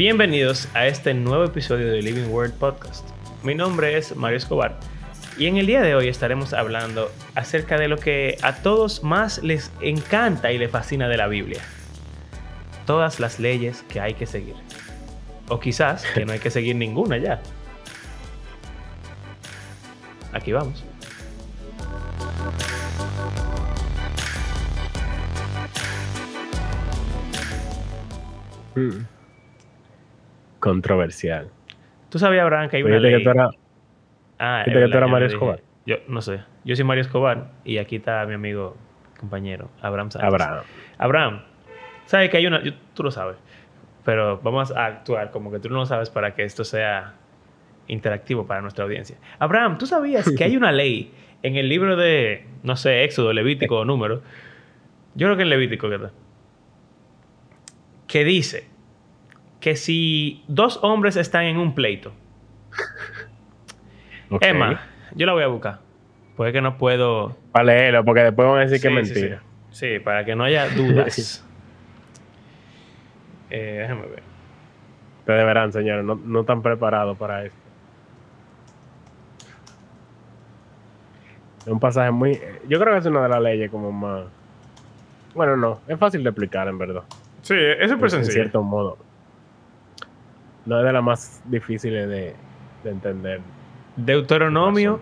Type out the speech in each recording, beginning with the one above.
Bienvenidos a este nuevo episodio de Living Word Podcast. Mi nombre es Mario Escobar y en el día de hoy estaremos hablando acerca de lo que a todos más les encanta y les fascina de la Biblia. Todas las leyes que hay que seguir. O quizás que no hay que seguir ninguna ya. Aquí vamos. Mm. Controversial. ¿Tú sabías, Abraham, que hay una ley? que tú eras- Ah, que tú eras yo Mario. Escobar. Yo no sé. Yo soy Mario Escobar y aquí está mi amigo, compañero, Abraham Sánchez. Abraham. Abraham, ¿sabes que hay una? yo- tú lo sabes. Pero vamos a actuar como que tú no lo sabes para que esto sea interactivo para nuestra audiencia. Abraham, ¿tú sabías que hay una ley en el libro de, no sé, Éxodo, Levítico o Número? Yo creo que en Levítico, ¿verdad? Que dice que si dos hombres están en un pleito. Emma, yo la voy a buscar. Porque es que no puedo. Para leerlo, porque después van a decir que es sí, mentira. Sí, Sí, para que no haya dudas. Eh, déjame ver. Ustedes verán, señores, no, no están preparados para esto. Es un pasaje muy... Yo creo que es una de las leyes como más... Bueno, no, es fácil de explicar en verdad. Sí, es súper en cierto modo. No es de las más difíciles de, de entender. Deuteronomio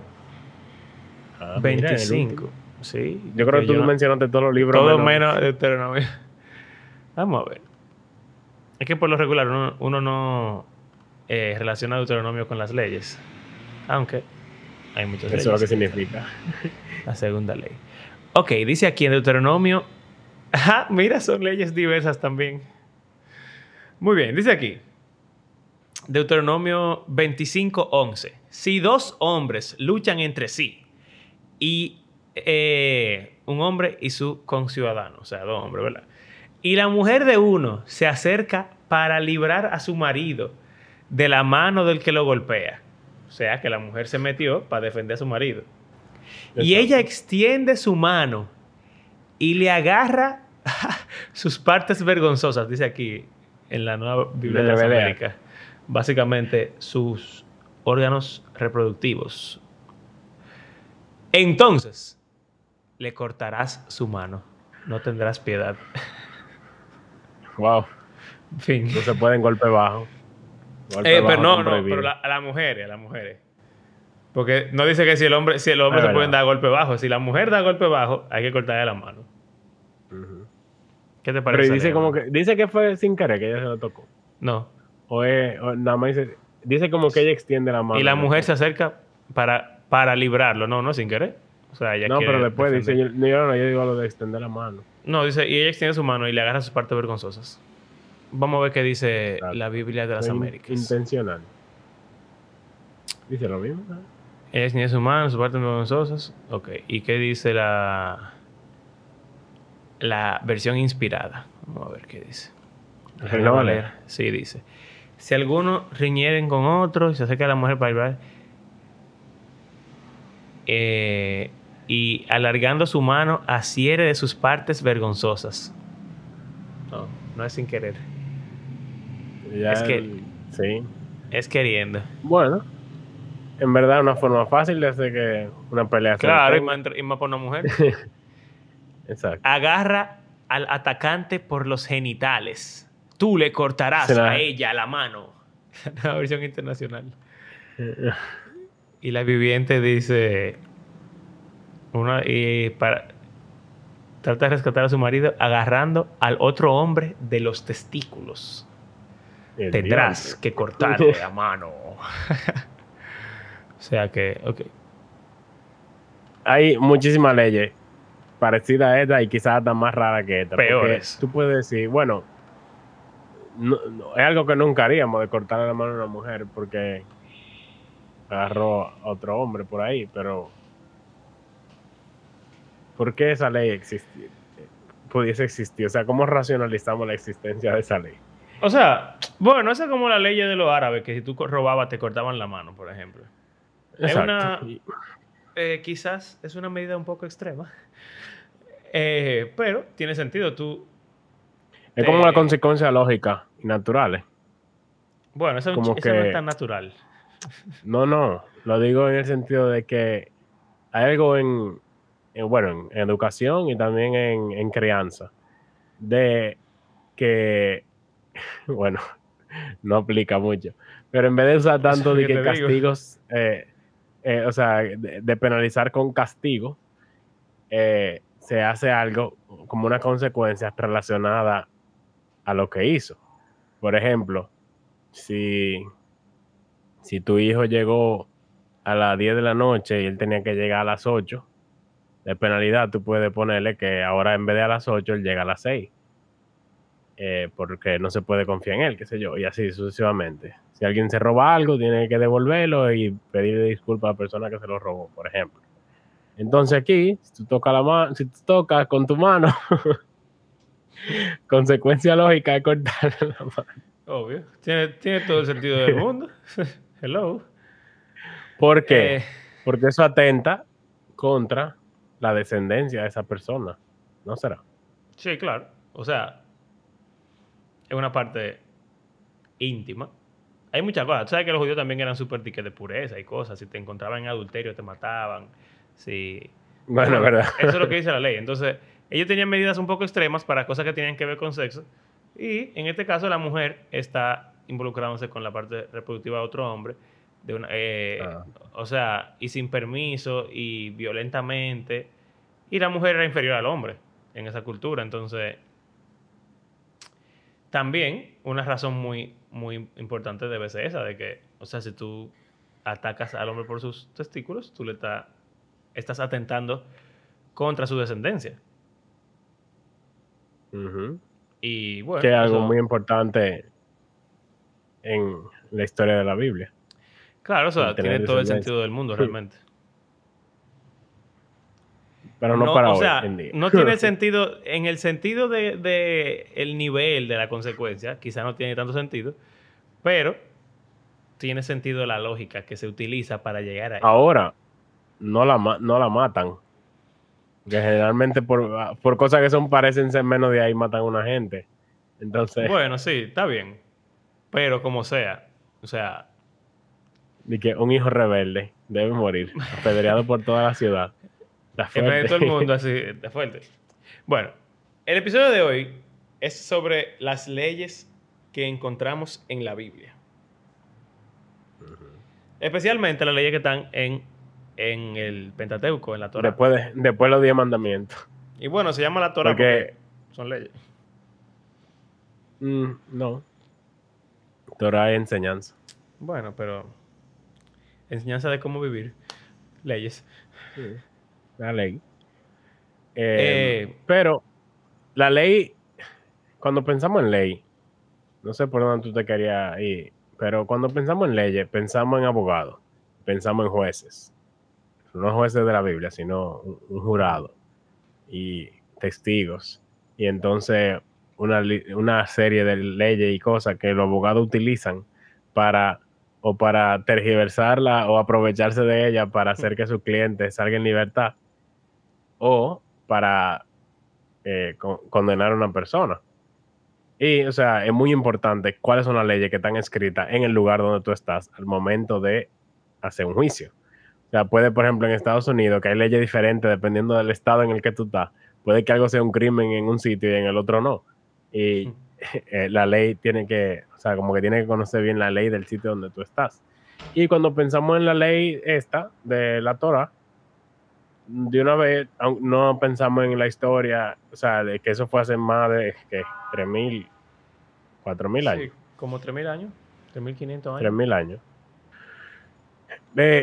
Ah, mira, el 25. último. Sí. Yo creo que tú no- mencionaste todos los libros. Todo menos Deuteronomio. Vamos a ver. Es que por lo regular uno, uno no eh, relaciona Deuteronomio con las leyes. Aunque hay muchas Eso es lo leyes. que significa. La segunda ley. Ok, dice aquí en Deuteronomio. Ajá, mira, son leyes diversas también. Muy bien, dice aquí. Deuteronomio 25:11. Si dos hombres luchan entre sí y eh, un hombre y su conciudadano, o sea, dos hombres, ¿verdad? Y la mujer de uno se acerca para librar a su marido de la mano del que lo golpea. O sea, que la mujer se metió para defender a su marido. Y ella extiende su mano y le agarra sus partes vergonzosas, dice aquí en la nueva Biblia de. Básicamente sus órganos reproductivos. Entonces, le cortarás su mano. No tendrás piedad. Wow. Fin. No se pueden golpe bajo. Golpe Eh, bajo pero no, no, pero la- a las mujeres, a las mujeres. Porque no dice que si el hombre, si el hombre Es se pueden dar golpe bajo. Si la mujer da golpe bajo, hay que cortarle la mano. ¿Qué te Pero parece? y dice como que dice que fue sin querer que ella se lo tocó. No. O, es- o nada más dice dice como que ella extiende la mano. Y la mujer se acerca para, para librarlo. No, no, sin querer. O sea, ella No, pero después dice yo, no, yo no, yo digo lo de extender la mano. No, dice, y ella extiende su mano y le agarra sus partes vergonzosas. Vamos a ver qué dice Exacto. la Biblia de las in- Américas. Intencional. Dice lo mismo. ¿no? Ella extiende su mano, sus partes vergonzosas. Ok. ¿Y qué dice la, la versión inspirada? Vamos a ver qué dice. Déjame leer. leer. Sí, dice. Si algunos riñeren con otro y se acerca a la mujer para librar, eh, y alargando su mano asiere de sus partes vergonzosas. No, no es sin querer. Ya Es que- el- sí. Es queriendo. Bueno, en verdad es una forma fácil de hacer que una pelea se Claro, más, y más por una mujer. Exacto. Agarra al atacante por los genitales. Tú le cortarás la- a ella la mano. Una versión internacional. Y la viviente dice. Una, y para. Trata de rescatar a su marido agarrando al otro hombre de los testículos. El Tendrás que cortarle la mano. o sea que, ok. Hay muchísimas leyes parecidas a esta y quizás hasta más raras que esta. Peores. Tú puedes decir, bueno, no- no, es algo que nunca haríamos de cortarle la mano a una mujer porque agarró a otro hombre por ahí, pero ¿por qué esa ley existe? pudiese existir? O sea, ¿cómo racionalizamos la existencia de esa ley? O sea, bueno, esa es como la ley de los árabes, que si tú robabas te cortaban la mano, por ejemplo. Es una- Eh, quizás es una medida un poco extrema. Eh, pero tiene sentido. Tú. Es como una consecuencia lógica y naturales. Bueno, eso, Como eso no es tan natural. No, no, lo digo en el sentido de que hay algo en, en, bueno, en educación y también en, en crianza, de que, bueno, no aplica mucho, pero en vez de usar tanto de que castigos, eh, eh, o sea, de, de penalizar con castigo, eh, se hace algo como una consecuencia relacionada a lo que hizo. Por ejemplo, si, si tu hijo llegó a las 10 de la noche y él tenía que llegar a las 8, de penalidad tú puedes ponerle que ahora en vez de a las 8 él llega a las 6. eh, porque no se puede confiar en él, qué sé yo, y así sucesivamente. Si alguien se roba algo, tiene que devolverlo y pedirle disculpas a la persona que se lo robó, por ejemplo. Entonces aquí, si tú tocas la mano, si tú tocas con tu mano, consecuencia lógica es cortarle la mano. Obvio. Tiene, tiene todo el sentido del mundo. Hello. ¿Por qué? Eh, Porque eso atenta contra la descendencia de esa persona. ¿No será? sí, claro. O sea, es una parte íntima. Hay muchas cosas. Tú sabes que los judíos también eran súper tiques de pureza y cosas. Si te encontraban en adulterio, te mataban. Si... Bueno, ¿verdad? Eso es lo que dice la ley. Entonces, ellos tenían medidas un poco extremas para cosas que tenían que ver con sexo. Y en este caso, la mujer está involucrándose con la parte reproductiva de otro hombre. De una, eh, Ah. O sea, y sin permiso y violentamente. Y la mujer era inferior al hombre en esa cultura. Entonces, también una razón muy, muy importante debe ser esa, de que, o sea, si tú atacas al hombre por sus testículos, tú le estás estás atentando contra su descendencia. Y bueno, que es algo eso- muy importante en la historia de la Biblia. claro, o sea, tiene todo el sentido del mundo realmente. Pero no, para o hoy sea, en día. no tiene sentido, en el sentido de, de el nivel de la consecuencia, quizá no tiene tanto sentido, pero tiene sentido la lógica que se utiliza para llegar a Ahora, no la, no la matan. Que generalmente por, por cosas que son parecen ser menos de ahí matan a una gente. Entonces, Bueno, sí, está bien. Pero como sea, o sea, de que un hijo rebelde debe morir, apedreado por toda la ciudad. Está fuerte. todo el mundo así, de fuerte. Bueno, el episodio de hoy es sobre las leyes que encontramos en la Biblia. Especialmente las leyes que están en, en el Pentateuco, en la Torah. después, de, después los diez mandamientos. Y bueno, se llama la Torah Porque- porque son leyes. Mm, no. Torah es enseñanza. Bueno, pero enseñanza de cómo vivir. Leyes. La ley. Eh, Eh, pero la ley, cuando pensamos en ley, no sé por dónde tú te querías ir, pero cuando pensamos en leyes, pensamos en abogados, pensamos en jueces. No jueces de la Biblia, sino un, jurado y testigos. Y entonces una, una serie de leyes y cosas que los abogados utilizan para o para tergiversarla o aprovecharse de ella para hacer que su cliente salga en libertad o para eh, con- condenar a una persona. Y, o sea, es muy importante cuáles son las leyes que están escritas en el lugar donde tú estás al momento de hacer un juicio. O sea, puede, por ejemplo, en Estados Unidos, que hay leyes diferentes dependiendo del estado en el que tú estás. Puede que algo sea un crimen en un sitio y en el otro no. Y eh, la ley tiene que, o sea, como que tiene que conocer bien la ley del sitio donde tú estás. Y cuando pensamos en la ley esta de la Torah, de una vez no pensamos en la historia, o sea, de que eso fue hace más de que 3.000, 4.000 años. Sí, como 3.000 años. 3.500 años. 3.000 años.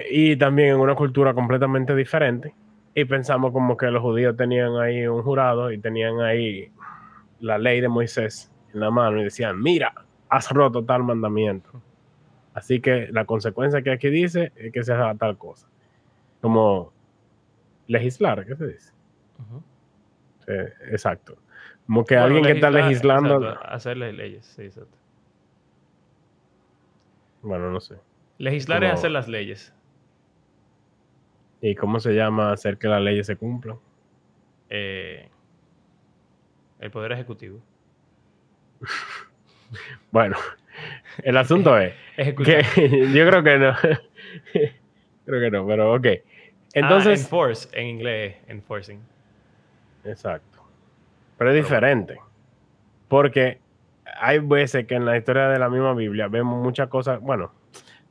Y también en una cultura completamente diferente. Y pensamos como que los judíos tenían ahí un jurado y tenían ahí la ley de Moisés en la mano y decían, mira, has roto tal mandamiento. Así que la consecuencia que aquí dice es que se haga tal cosa. Como legislar, ¿qué se dice? Exacto. Como que Bueno, alguien que está legislando... exacto, hacer le- leyes, sí, exacto. Bueno, no sé. Legislar Como- es hacer las leyes. ¿Y cómo se llama hacer que las leyes se cumplan? Eh, el Poder Ejecutivo. Bueno, El asunto es que yo creo que no. creo que no, pero ok. Ah, Entonces, enforce, en inglés, enforcing. exacto. Pero es diferente. Porque hay veces que en la historia de la misma Biblia vemos muchas cosas, bueno,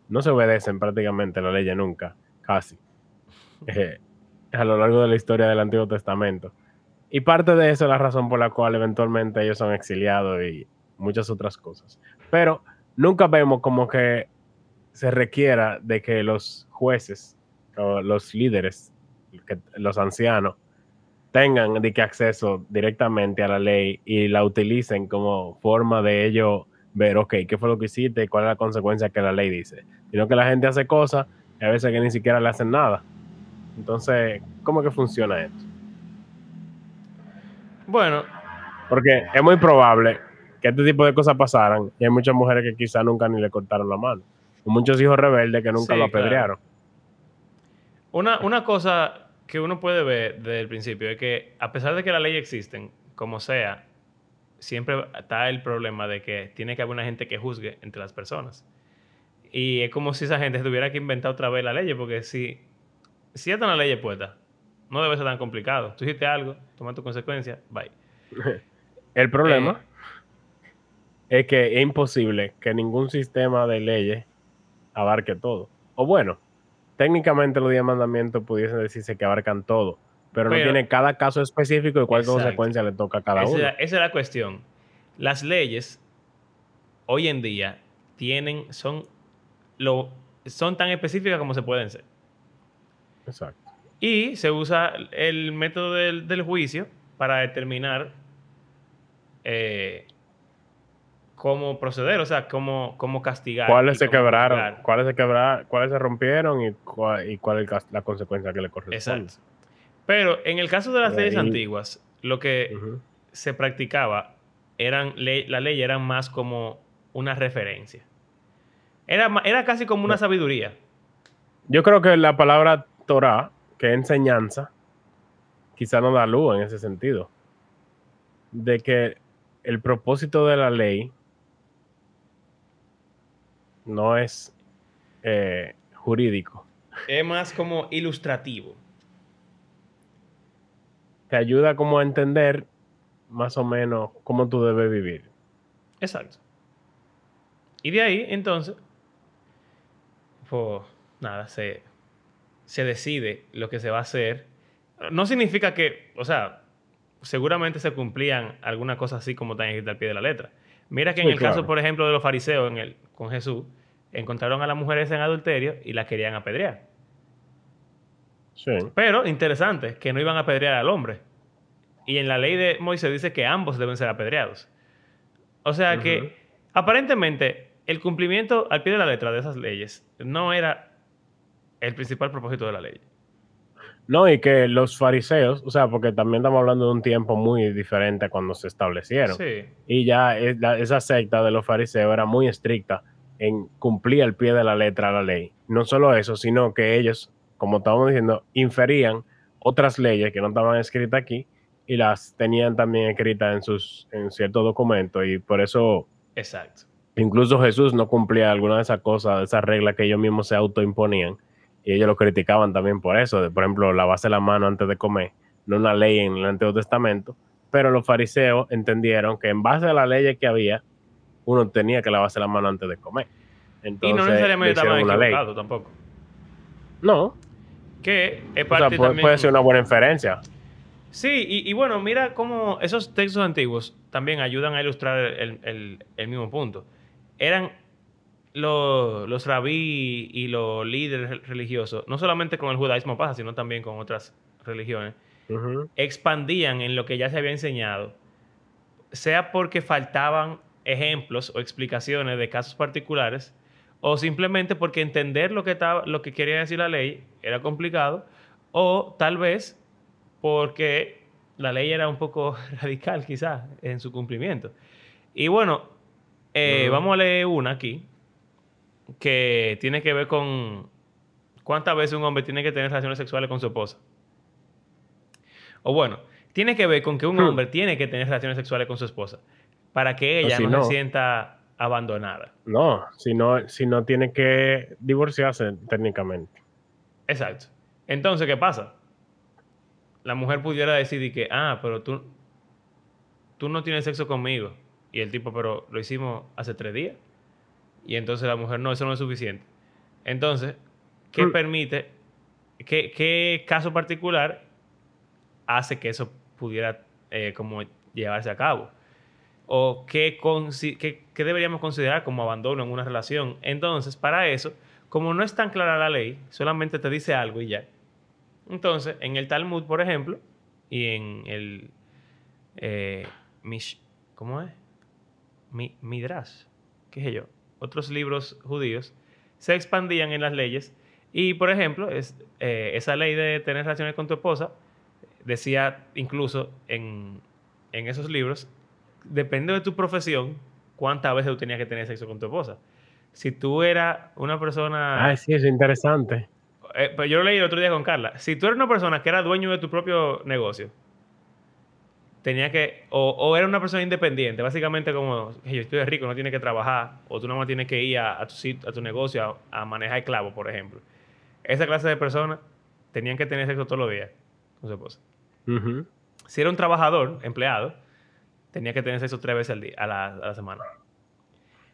no se obedecen prácticamente las leyes nunca, casi, eh, a lo largo de la historia del Antiguo Testamento. Y parte de eso es la razón por la cual eventualmente ellos son exiliados y muchas otras cosas. Pero nunca vemos como que se requiera de que los jueces o los líderes, que- los ancianos, tengan de acceso directamente a la ley y la utilicen como forma de ellos ver, ok, qué fue lo que hiciste y cuál es la consecuencia que la ley dice. Sino que la gente hace cosas y a veces que ni siquiera le hacen nada. Entonces, ¿cómo que funciona esto? Bueno, Porque es muy probable que este tipo de cosas pasaran y hay muchas mujeres que quizás nunca ni le cortaron la mano. O muchos hijos rebeldes que nunca Sí, lo claro. apedrearon. una, una cosa que uno puede ver desde el principio es que a pesar de que las leyes existen, como sea, siempre está el problema de que tiene que haber una gente que juzgue entre las personas. Y es como si esa gente tuviera que inventar otra vez la ley, porque si, si ya están las leyes puestas, no debe ser tan complicado. Tú hiciste algo, toma tu consecuencia, bye. El problema Eh. es que es imposible que ningún sistema de leyes abarque todo. O bueno, técnicamente los diez mandamientos pudiesen decirse que abarcan todo, pero, no tiene cada caso específico y cuál Exacto. consecuencia le toca a cada esa, uno. Esa es la cuestión. Las leyes hoy en día tienen, son, lo, son tan específicas como se pueden ser. Exacto. Y se usa el método del, del juicio para determinar eh, cómo proceder, o sea, cómo, cómo castigar. ¿Cuáles se quebraron? ¿Cuáles se quebraron? ¿Cuáles se rompieron? ¿Y cuál, y cuál es la consecuencia que le corresponde? Exacto. Pero en el caso de las leyes antiguas, lo que se practicaba eran la ley era más como una referencia. Era, era casi como una sabiduría. Yo creo que la palabra Torah, que es enseñanza, quizá no da luz en ese sentido. De que el propósito de la ley no es eh, jurídico. Es más como ilustrativo. Te ayuda como a entender más o menos cómo tú debes vivir. Exacto. Y de ahí, entonces, pues nada, se, se decide lo que se va a hacer. No significa que, o sea, seguramente se cumplían algunas cosas así como están escritas al pie de la letra. Mira que en Sí, el caso, por ejemplo, de los fariseos en el, con Jesús, encontraron a las mujeres en adulterio y las querían apedrear. Sí. Pero, interesante, que no iban a apedrear al hombre. Y en la ley de Moisés dice que ambos deben ser apedreados. O sea que, aparentemente, el cumplimiento al pie de la letra de esas leyes no era el principal propósito de la ley. No, y que los fariseos, o sea, porque también estamos hablando de un tiempo muy diferente cuando se establecieron. Sí. Y ya esa secta de los fariseos era muy estricta en cumplir al pie de la letra la ley. No solo eso, sino que ellos, como estábamos diciendo, inferían otras leyes que no estaban escritas aquí y las tenían también escritas en sus en ciertos documentos y por eso Exacto. incluso Jesús no cumplía alguna de esas cosas, de esas reglas que ellos mismos se autoimponían y ellos lo criticaban también por eso, de, por ejemplo, lavarse la mano antes de comer, no una ley en el Antiguo Testamento, pero los fariseos entendieron que en base a las leyes que había, uno tenía que lavarse la mano antes de comer. Entonces, y no necesariamente estaban equivocados tampoco. No, Que es o parte sea, puede, también... puede ser una buena inferencia. Sí, y, y bueno, mira cómo esos textos antiguos también ayudan a ilustrar el, el- el mismo punto. Eran los, los rabí y los líderes religiosos, no solamente con el judaísmo pasa, sino también con otras religiones, expandían en lo que ya se había enseñado, sea porque faltaban ejemplos o explicaciones de casos particulares, o simplemente porque entender lo que, estaba, lo que quería decir la ley era complicado, o tal vez porque la ley era un poco radical quizás en su cumplimiento. Y bueno, eh, vamos a leer una aquí que tiene que ver con cuántas veces un hombre tiene que tener relaciones sexuales con su esposa. O bueno, tiene que ver con que un Hmm. hombre tiene que tener relaciones sexuales con su esposa para que ella si no, no- se sienta abandonada. No, si no, si no tiene que divorciarse técnicamente. Exacto. Entonces, ¿qué pasa? La mujer pudiera decir que, ah, pero tú, tú no tienes sexo conmigo. Y el tipo, pero lo hicimos hace tres días. Y entonces la mujer, no, eso no es suficiente. Entonces, ¿qué Mm. permite, qué, qué caso particular hace que eso pudiera eh, como llevarse a cabo? ¿O qué, qué deberíamos considerar como abandono en una relación? Entonces, para eso, como no es tan clara la ley, solamente te dice algo y ya. Entonces, en el Talmud, por ejemplo, y en el eh, Mish, ¿cómo es? Mi, Midrash, qué sé yo, otros libros judíos, se expandían en las leyes. Y, por ejemplo, es, eh, esa ley de tener relaciones con tu esposa decía incluso en, en esos libros, depende de tu profesión, cuántas veces tú tenías que tener sexo con tu esposa. Si tú eras una persona... Ay, sí, es interesante. Eh, pero yo lo leí el otro día con Carla. Si tú eres una persona que era dueño de tu propio negocio, tenía que. O, o era una persona independiente, básicamente como. "Hey, yo estoy rico, no tienes que trabajar. O tú nada más tienes que ir a, a tu, a tu negocio a, a manejar esclavos, por ejemplo. Esa clase de personas tenían que tener sexo todos los días con su esposa. Si era un trabajador, empleado, tenía que tener sexo tres veces al día, a la, a la semana.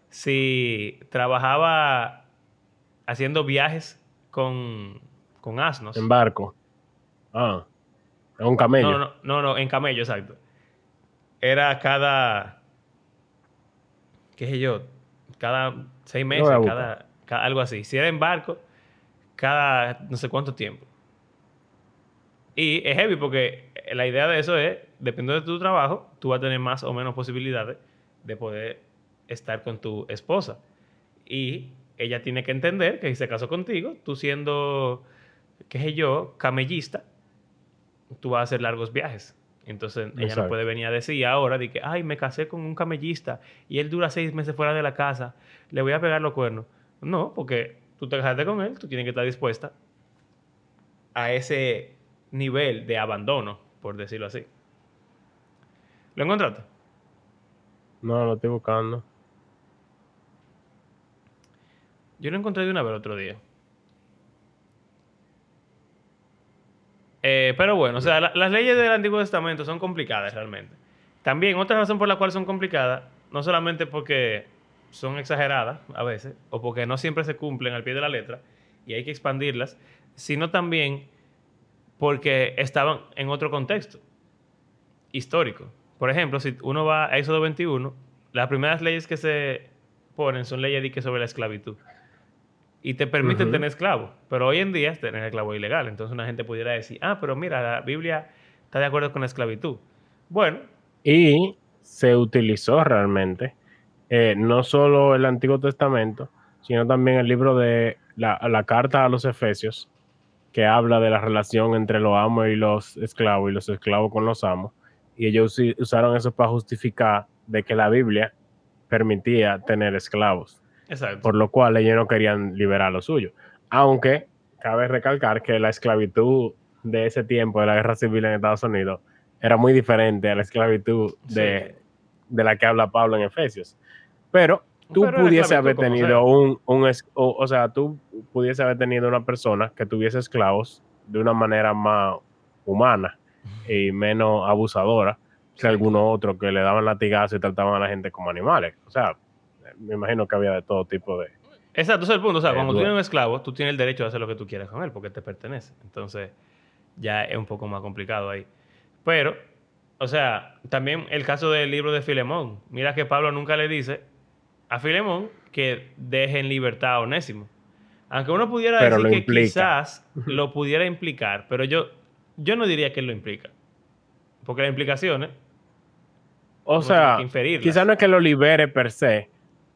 Si trabajaba haciendo viajes con, con asnos. En barco. Ah, es un camello. No, no, no, no, en camello, exacto. Era cada. ¿Qué sé yo? Cada seis meses, cada- algo así. Si era en barco, cada no sé cuánto tiempo. Y es heavy porque la idea de eso es, dependiendo de tu trabajo, tú vas a tener más o menos posibilidades de poder estar con tu esposa. Y ella tiene que entender que si se casó contigo, tú siendo, qué sé yo, camellista, tú vas a hacer largos viajes. Entonces ella no puede venir a decir ahora de que, ay, me casé con un camellista y él dura seis meses fuera de la casa, le voy a pegar los cuernos. No, porque tú te casaste con él, tú tienes que estar dispuesta a ese nivel de abandono, por decirlo así. ¿Lo encontraste? No, lo estoy buscando. Yo lo encontré de una vez el otro día. Eh, pero bueno, o sea, la- las leyes del Antiguo Testamento son complicadas realmente. También otra razón por la cual son complicadas, no solamente porque son exageradas a veces, o porque no siempre se cumplen al pie de la letra y hay que expandirlas, sino también porque estaban en otro contexto histórico. Por ejemplo, si uno va a Éxodo 21, las primeras leyes que se ponen son leyes de que sobre la esclavitud. Y te permiten tener esclavos. Pero hoy en día tener esclavo es ilegal. Entonces una gente pudiera decir, ah, pero mira, la Biblia está de acuerdo con la esclavitud. Bueno, Y se utilizó realmente eh, no solo el Antiguo Testamento, sino también el libro de la, la carta a los Efesios, que habla de la relación entre los amos y los esclavos y los esclavos con los amos. Y ellos usaron eso para justificar de que la Biblia permitía tener esclavos, exacto. por lo cual ellos no querían liberar lo suyo. Aunque cabe recalcar que la esclavitud de ese tiempo de la guerra civil en Estados Unidos era muy diferente a la esclavitud de, de la que habla Pablo en Efesios. Pero tú Pero pudiese haber tenido un, un o, o sea, tú pudiese haber tenido una persona que tuviese esclavos de una manera más humana y menos abusadora que algunos otros que le daban latigazos y trataban a la gente como animales. O sea, me imagino que había de todo tipo de... Exacto, ese es el punto. O sea, Eh, cuando tú tienes un esclavo, tú tienes el derecho de hacer lo que tú quieras con él porque te pertenece. Entonces, ya es un poco más complicado ahí. Pero, o sea, también el caso del libro de Filemón. Mira que Pablo nunca le dice a Filemón que deje en libertad a Onésimo. Aunque uno pudiera Pero decir que implica. quizás lo pudiera implicar, pero yo, yo no diría que él lo implica. Porque las implicaciones, O Uno sea, quizás no es que lo libere per se,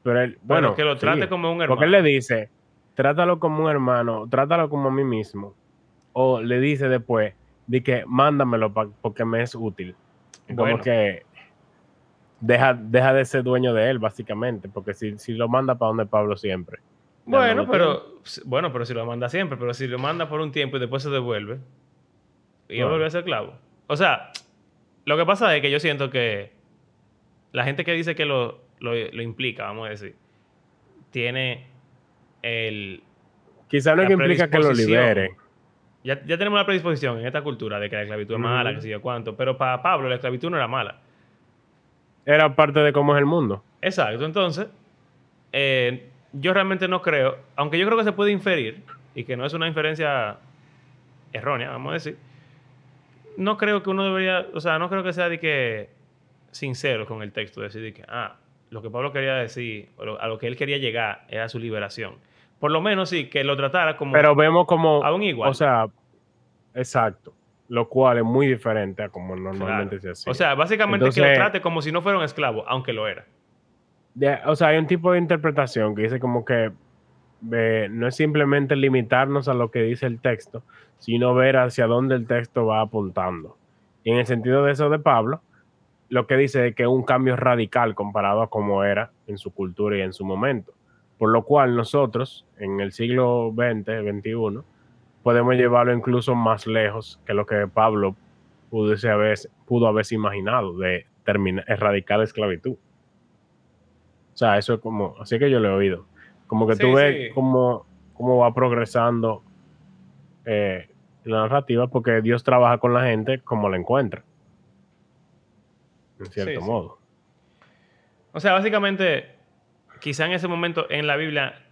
pero él, bueno, bueno, que lo trate sí. como un hermano. Porque él le dice, trátalo como un hermano, trátalo como a mí mismo. O le dice después, de que mándamelo pa- porque me es útil. Como Bueno. que deja, deja de ser dueño de él, básicamente, porque si, si lo manda para donde Pablo siempre. Bueno, pero bueno, pero si lo manda siempre, pero si lo manda por un tiempo y después se devuelve, y Bueno. vuelve a ser clavo. O sea, lo que pasa es que yo siento que la gente que dice que lo lo, lo implica, vamos a decir, tiene el... Quizá la que implica que lo predisposición. libere. Ya, ya tenemos la predisposición en esta cultura de que la esclavitud es mala, que sé yo cuánto, pero para Pablo la esclavitud no era mala. Era parte de cómo es el mundo. Exacto, entonces, eh, yo realmente no creo, aunque yo creo que se puede inferir, y que no es una inferencia errónea, vamos a decir, no creo que uno debería, o sea, no creo que sea de que sincero con el texto, decir de que, ah, lo que Pablo quería decir, a lo que él quería llegar era su liberación. Por lo menos sí, que lo tratara como... Pero vemos como. Aún igual. O sea, exacto. Lo cual es muy diferente a como normalmente Claro. se hacía. O sea, básicamente que lo trate como si no fuera un esclavo, aunque lo era. De- o sea, hay un tipo de interpretación que dice como que eh, no es simplemente limitarnos a lo que dice el texto, sino ver hacia dónde el texto va apuntando. Y en el sentido de eso de Pablo, lo que dice es que es un cambio radical comparado a cómo era en su cultura y en su momento. Por lo cual nosotros, en el siglo XX, XXI, podemos llevarlo incluso más lejos que lo que Pablo pudo haberse imaginado de terminar, erradicar la esclavitud. O sea, eso es como, así que yo lo he oído. Como que Sí, tú ves sí. cómo, cómo va progresando eh, la narrativa, porque Dios trabaja con la gente como la encuentra. En cierto Sí, modo. O sea, básicamente, quizá en ese momento en la Biblia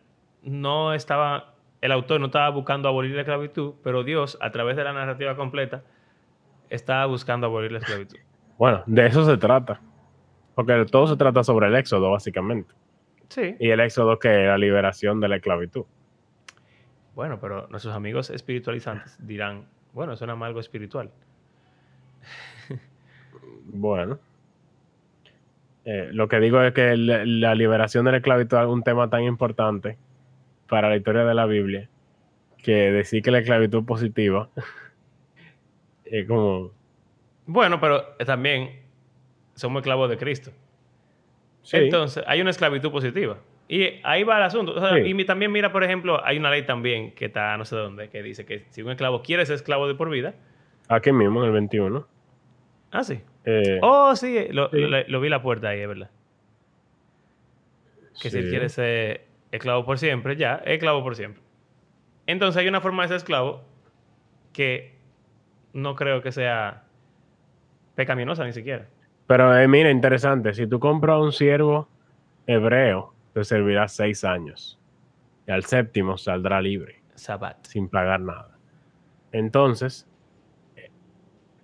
no estaba, el autor no estaba buscando abolir la esclavitud, pero Dios, a través de la narrativa completa, estaba buscando abolir la esclavitud. Bueno, de eso se trata. Porque todo se trata sobre el éxodo, básicamente. Sí. Y el éxodo que es la liberación de la esclavitud. Bueno, pero nuestros amigos espiritualizantes dirán, bueno, suena más algo espiritual. Bueno. Eh, lo que digo es que la, la liberación de la esclavitud es un tema tan importante para la historia de la Biblia que decir que la esclavitud es positiva es como... Bueno, pero también somos esclavos de Cristo. Sí, Entonces, hay una esclavitud positiva. Y ahí va el asunto. O sea, Sí. Y también, mira, por ejemplo, hay una ley también que está no sé dónde, que dice que si un esclavo quiere ser esclavo de por vida. aquí mismo en el 21. Ah, sí. eh, Oh, sí, lo, Sí. lo- lo vi la puerta ahí, es verdad. Que si él quiere ser esclavo por siempre, ya, es esclavo por siempre. Entonces hay una forma de ser esclavo que no creo que sea pecaminosa ni siquiera. Pero eh, mira, interesante, si tú compras un siervo hebreo, te servirá seis años. Y al séptimo saldrá libre. Sabbat. sin pagar nada. Entonces, eh,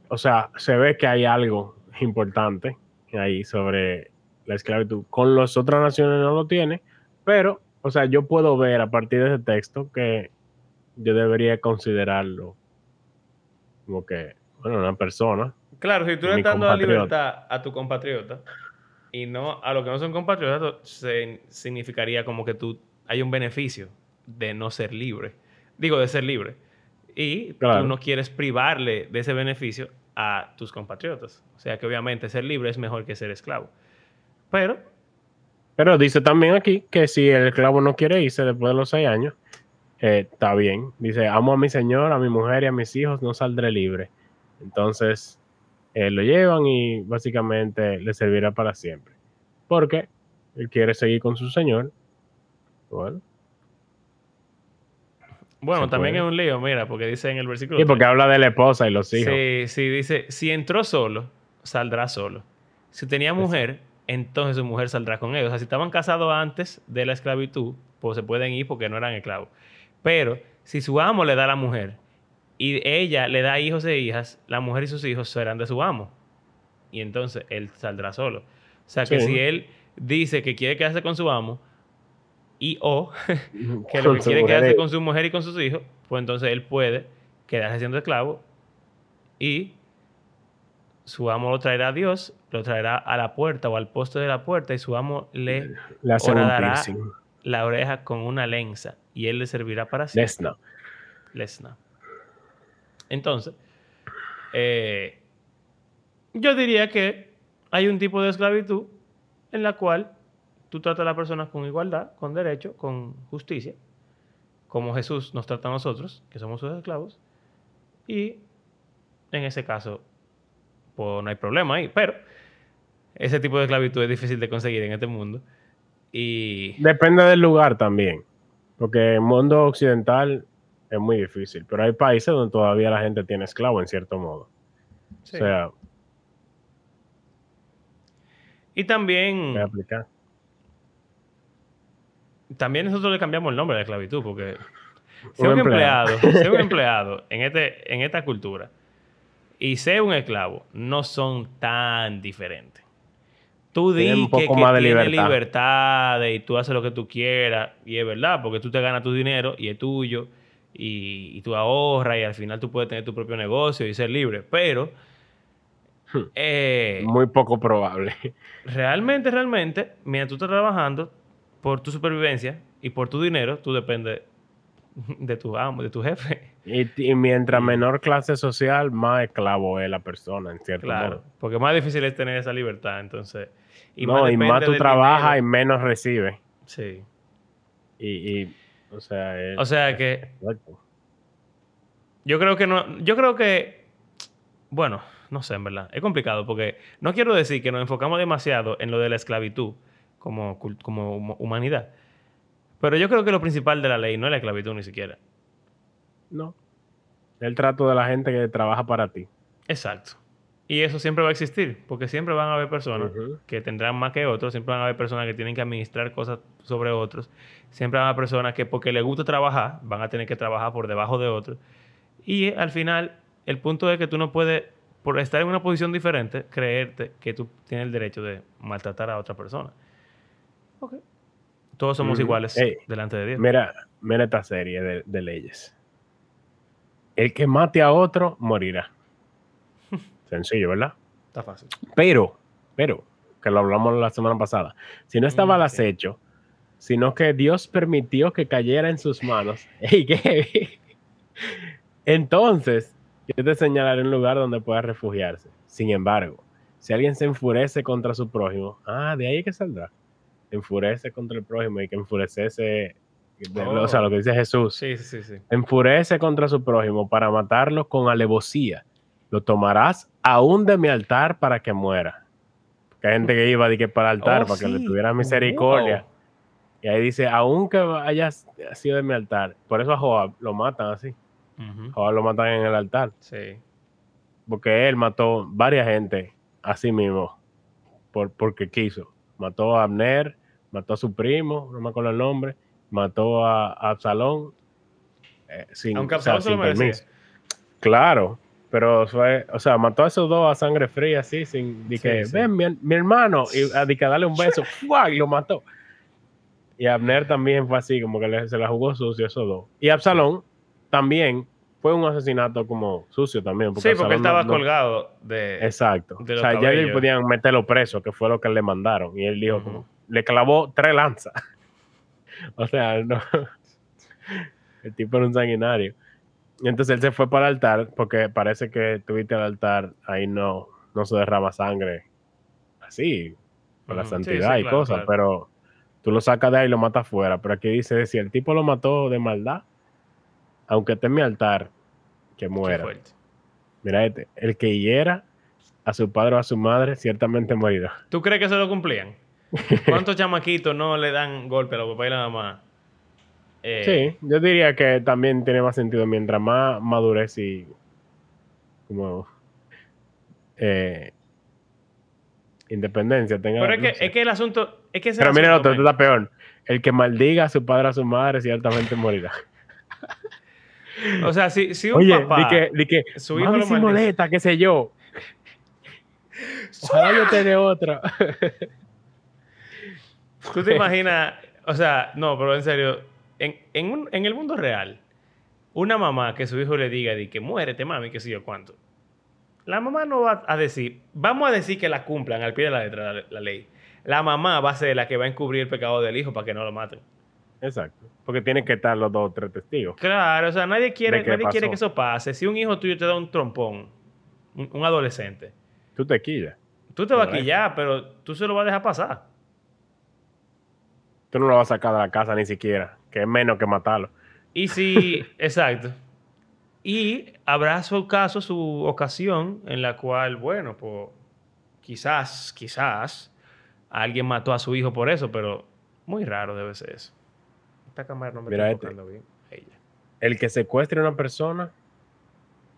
o sea, se ve que hay algo importante ahí sobre la esclavitud. Con las otras naciones no lo tiene, pero, o sea, yo puedo ver a partir de ese texto que yo debería considerarlo como que, bueno, una persona. Claro, si tú le estás dando libertad a tu compatriota y no a los que no son compatriotas, se- significaría como que tú hay un beneficio de no ser libre. Digo, de ser libre. Y Claro. tú no quieres privarle de ese beneficio a tus compatriotas. O sea que obviamente ser libre es mejor que ser esclavo. Pero, Pero dice también aquí que si el esclavo no quiere irse después de los seis años, eh, está bien. Dice, amo a mi señor, a mi mujer y a mis hijos, no saldré libre. Entonces, eh, lo llevan y básicamente le servirá para siempre. Porque él quiere seguir con su señor. Bueno, bueno, Se también puede. es un lío, mira, porque dice en el versículo y porque habla de la esposa y los hijos. Sí, sí, dice, si entró solo, saldrá solo. Si tenía mujer, entonces su mujer saldrá con él. O sea, si estaban casados antes de la esclavitud, pues se pueden ir porque no eran esclavos. Pero si su amo le da a la mujer y ella le da hijos e hijas, la mujer y sus hijos serán de su amo. Y entonces él saldrá solo. O sea, que Sí. si él dice que quiere quedarse con su amo y o que lo que quiere quedarse con su mujer y con sus hijos, pues entonces él puede quedarse siendo esclavo y su amo lo traerá a Dios, lo traerá a la puerta o al poste de la puerta y su amo le Le la oreja con una lenza y él le servirá para siempre. Lesna. Lesna. Entonces, eh, yo diría que hay un tipo de esclavitud en la cual tú tratas a las personas con igualdad, con derecho, con justicia, como Jesús nos trata a nosotros, que somos sus esclavos, y en ese caso, pues no hay problema ahí. Pero ese tipo de esclavitud es difícil de conseguir en este mundo. Y Depende del lugar también. Porque el mundo occidental es muy difícil. Pero hay países donde todavía la gente tiene esclavo en cierto modo. sí. O sea, y también, aplicar. también nosotros le cambiamos el nombre a la esclavitud, porque Un ser un empleado. empleado, un empleado en, este, en esta cultura y ser un esclavo no son tan diferentes. Tú Tienen di un que, que tienes libertad. libertades y tú haces lo que tú quieras, y es verdad, porque tú te ganas tu dinero y es tuyo, y, y tú ahorras, y al final tú puedes tener tu propio negocio y ser libre, pero Hmm. eh, Muy poco probable. realmente, realmente, mientras tú estás trabajando por tu supervivencia y por tu dinero, tú dependes de tu amo, de tu jefe. Y, y mientras menor clase social, más esclavo es la persona, en cierto Claro, modo. porque más difícil es tener esa libertad, entonces. no, y depende más tú trabajas y menos recibes. Sí. Y, y, o sea, es- O sea que Exacto. yo creo que no, yo creo que, bueno, no sé, en verdad, es complicado porque no quiero decir que nos enfocamos demasiado en lo de la esclavitud como, como hum- humanidad, pero yo creo que lo principal de la ley no es la esclavitud ni siquiera. No. El trato de la gente que trabaja para ti. Exacto. Y eso siempre va a existir, porque siempre van a haber personas que tendrán más que otros, siempre van a haber personas que tienen que administrar cosas sobre otros, siempre van a haber personas que porque les gusta trabajar, van a tener que trabajar por debajo de otros. Y al final, el punto es que tú no puedes, por estar en una posición diferente, creerte que tú tienes el derecho de maltratar a otra persona. Ok. Todos somos iguales Ey, delante de Dios. Mira, mira esta serie de, de leyes. El que mate a otro morirá. Sencillo, ¿verdad? Está fácil. Pero, pero, que lo hablamos la semana pasada, si no estaba al Mm, acecho, sino que Dios permitió que cayera en sus manos, entonces yo te señalaré un lugar donde pueda refugiarse. Sin embargo, si alguien se enfurece contra su prójimo, ah, de ahí es que saldrá. Enfurece contra el prójimo y que enfurecerse, de- Oh. o sea, lo que dice Jesús, Sí, sí, sí. sí. enfurece contra su prójimo para matarlo con alevosía. Lo tomarás aún de mi altar para que muera. Porque hay gente que iba de que para el altar, Oh, para que le tuviera misericordia. Wow. Y ahí dice, aunque haya sido de mi altar. Por eso a Joab lo matan así. Joab lo matan en el altar. Sí. Porque él mató varias gente a sí mismo. Por, porque quiso. Mató a Abner, mató a su primo, no me acuerdo el nombre. Mató a, a Absalón. eh, sin, Aunque o sea, Absalón se lo merecía. permiso. Claro, pero fue, o sea, mató a esos dos a sangre fría, así, sin, de Sí, que, sí. ven, mi, mi hermano, y a, de que darle un beso, y lo mató. Y Abner también fue así, como que le- se la jugó sucio esos dos. Y Absalón también fue un asesinato como sucio también. Sí, porque él estaba no- no- colgado de... Exacto. de O sea, ya le podían meterlo preso, que fue lo que le mandaron. Y él dijo, como, le clavó tres lanzas. o sea, no. el tipo era un sanguinario. Entonces él se fue para el altar, porque parece que tuviste el altar, ahí no, no se derrama sangre así, por la santidad sí, y claro, cosas, claro. pero tú lo sacas de ahí y lo matas fuera. Pero aquí dice, si el tipo lo mató de maldad, aunque esté en mi altar, que muera. Mira este, el que hiera a su padre o a su madre ciertamente morirá. ¿Tú crees que se lo cumplían? ¿Cuántos chamaquitos no le dan golpe a los papás y la mamá? Eh, Sí, yo diría que también tiene más sentido mientras más madurez y como eh, independencia tenga. Pero es que, sé. es que el asunto... Es que Pero mira el otro, está peor. El que maldiga a su padre a su madre ciertamente morirá. O sea, si, si un Oye, papá... di que, di que su hijo lo si molesta, qué sé yo. Ojalá yo tener otra. Tú te imaginas, o sea, no, pero en serio, en, en, un- en el mundo real, una mamá que su hijo le diga de que muérete, mami, que sé yo cuánto. La mamá no va a decir, vamos a decir que la cumplan al pie de la letra la, la ley. La mamá va a ser la que va a encubrir el pecado del hijo para que no lo maten. Exacto. Porque tienen que estar los dos o tres testigos. Claro, o sea, nadie quiere, ¿De qué nadie quiere que eso pase. Si un hijo tuyo te da un trompón, un, un adolescente, Tú te quillas. tú te vas a quillar, pero tú se lo vas a dejar pasar. Tú no lo vas a sacar de la casa ni siquiera, que es menos que matarlo. Y si, exacto. Y habrá su caso, su ocasión en la cual, bueno, pues quizás, quizás, alguien mató a su hijo por eso, pero muy raro debe ser eso. Esta cámara no me Mira está este. bien. Ella. El que secuestre a una persona,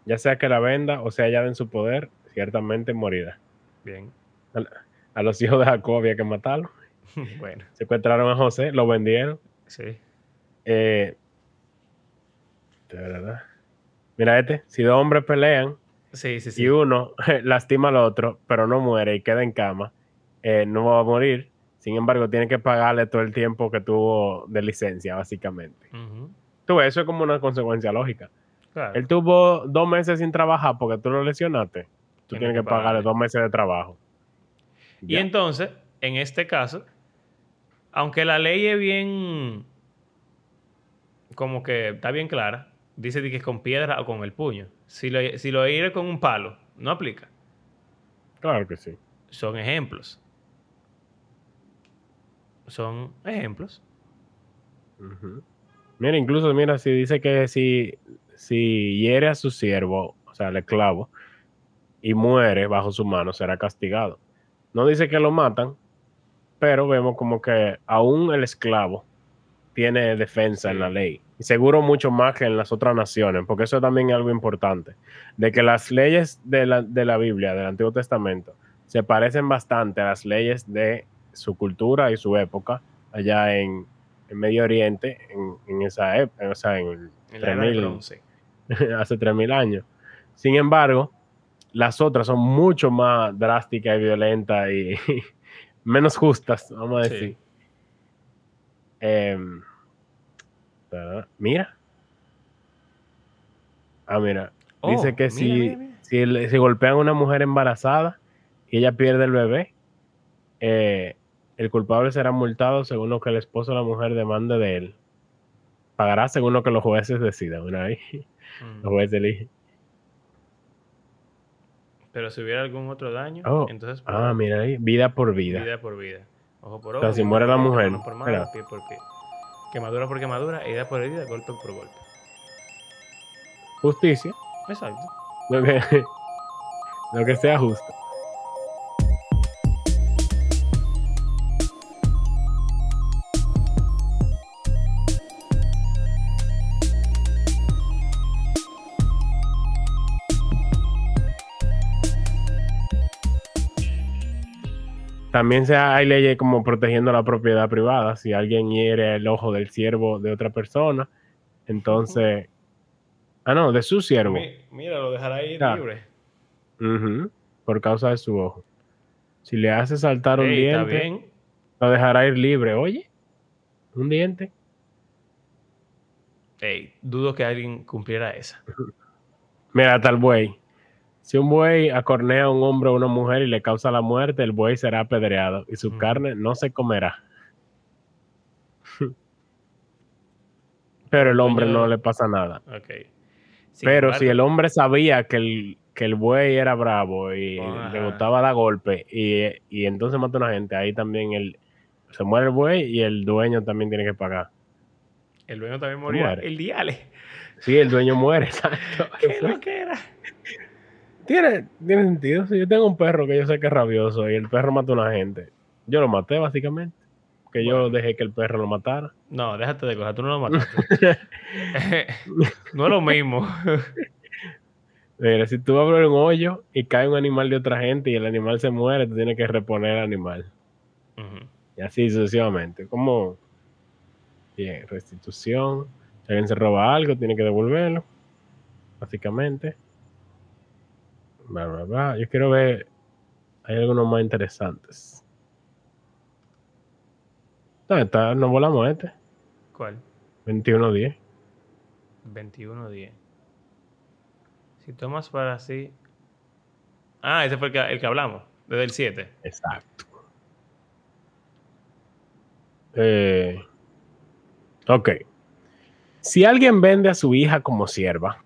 ya sea que la venda o sea hallada en su poder, ciertamente morirá. Bien. A los hijos de Jacob había que matarlos. bueno, Secuestraron a José, lo vendieron. sí. Eh, de verdad. Mira este, si dos hombres pelean Sí, sí, sí. y uno lastima al otro, pero no muere y queda en cama, eh, no va a morir. Sin embargo, tiene que pagarle todo el tiempo que tuvo de licencia, básicamente. Tú ves, eso es como una consecuencia lógica. Claro. Él tuvo dos meses sin trabajar porque tú lo lesionaste. Tú Tiene tienes que que pagarle pagarle. dos meses de trabajo. Y Ya. entonces, en este caso, aunque la ley es bien, como que está bien clara, dice que es con piedra o con el puño. Si lo, si lo hiere con un palo, no aplica. Claro que sí. Son ejemplos. Son ejemplos. Mira, incluso, mira, si dice que si, si hiere a su siervo, o sea, al esclavo, y muere bajo su mano, será castigado. No dice que lo matan, pero vemos como que aún el esclavo tiene defensa en Sí. la ley. Y seguro mucho más que en las otras naciones, porque eso también es algo importante, de que las leyes de la, de la Biblia, del Antiguo Testamento, se parecen bastante a las leyes de su cultura y su época allá en, en Medio Oriente, en, en esa época, o sea, en En la era del 3000, bronce. hace 3000 años. Sin embargo, las otras son mucho más drásticas y violentas y menos justas, vamos a Sí. decir. Em, ¿verdad? mira. Ah, mira. Oh, Dice que mira, si, mira, mira. Si, le- si golpean a una mujer embarazada y ella pierde el bebé, eh, el culpable será multado según lo que el esposo o la mujer demande de él. Pagará según lo que los jueces decidan. Ahí, Mm. los jueces eligen. Pero si hubiera algún otro daño, Oh, entonces Ah, mira ahí, vida por vida. vida por vida. Ojo por O ojo. sea, si muere la mano mujer, por mano, pie por pie. Quemadura por quemadura, herida por herida, golpe por golpe. Justicia, Exacto. lo que, lo que sea justo. También se hay leyes como protegiendo la propiedad privada. Si alguien hiere el ojo del siervo de otra persona, entonces. Ah, no, de su siervo. Mi- Mira, lo dejará Ya. libre. Por causa de su ojo. Si le hace saltar un Ey, diente, bien. lo dejará ir libre. Oye, un diente. Ey, dudo que alguien cumpliera esa. Mira, tal buey. Si un buey acornea a un hombre o una mujer y le causa la muerte, el buey será apedreado y su Ujú. carne no se comerá. Pero el hombre no le pasa nada. Ok. Sin Pero si el hombre sabía que el, que el buey era bravo y le gustaba dar golpe y, y entonces mata a una gente, ahí también el, se muere el buey y el dueño también tiene que pagar. El dueño también moría. Muere. El diale. Sí, el dueño muere, exacto. ¿Qué era? Tiene, tiene sentido. Si yo tengo un perro que yo sé que es rabioso y el perro mata a una gente, yo lo maté básicamente. Que yo dejé que el perro lo matara. No, déjate de cosas, tú no lo mataste. no es lo mismo. Mira, si tú abres un hoyo y cae un animal de otra gente y el animal se muere, tú tienes que reponer el animal. Y así sucesivamente. Como bien, restitución. Si alguien se roba algo, tiene que devolverlo. Básicamente. Bla, bla, bla. Yo quiero ver. Hay algunos más interesantes. ¿Dónde está? Nos volamos este. ¿Cuál? 21-10. 21-10. Si tomas para sí. Ah, ese fue el que, el que hablamos, desde el 7. Exacto. Eh, ok. Si alguien vende a su hija como sierva,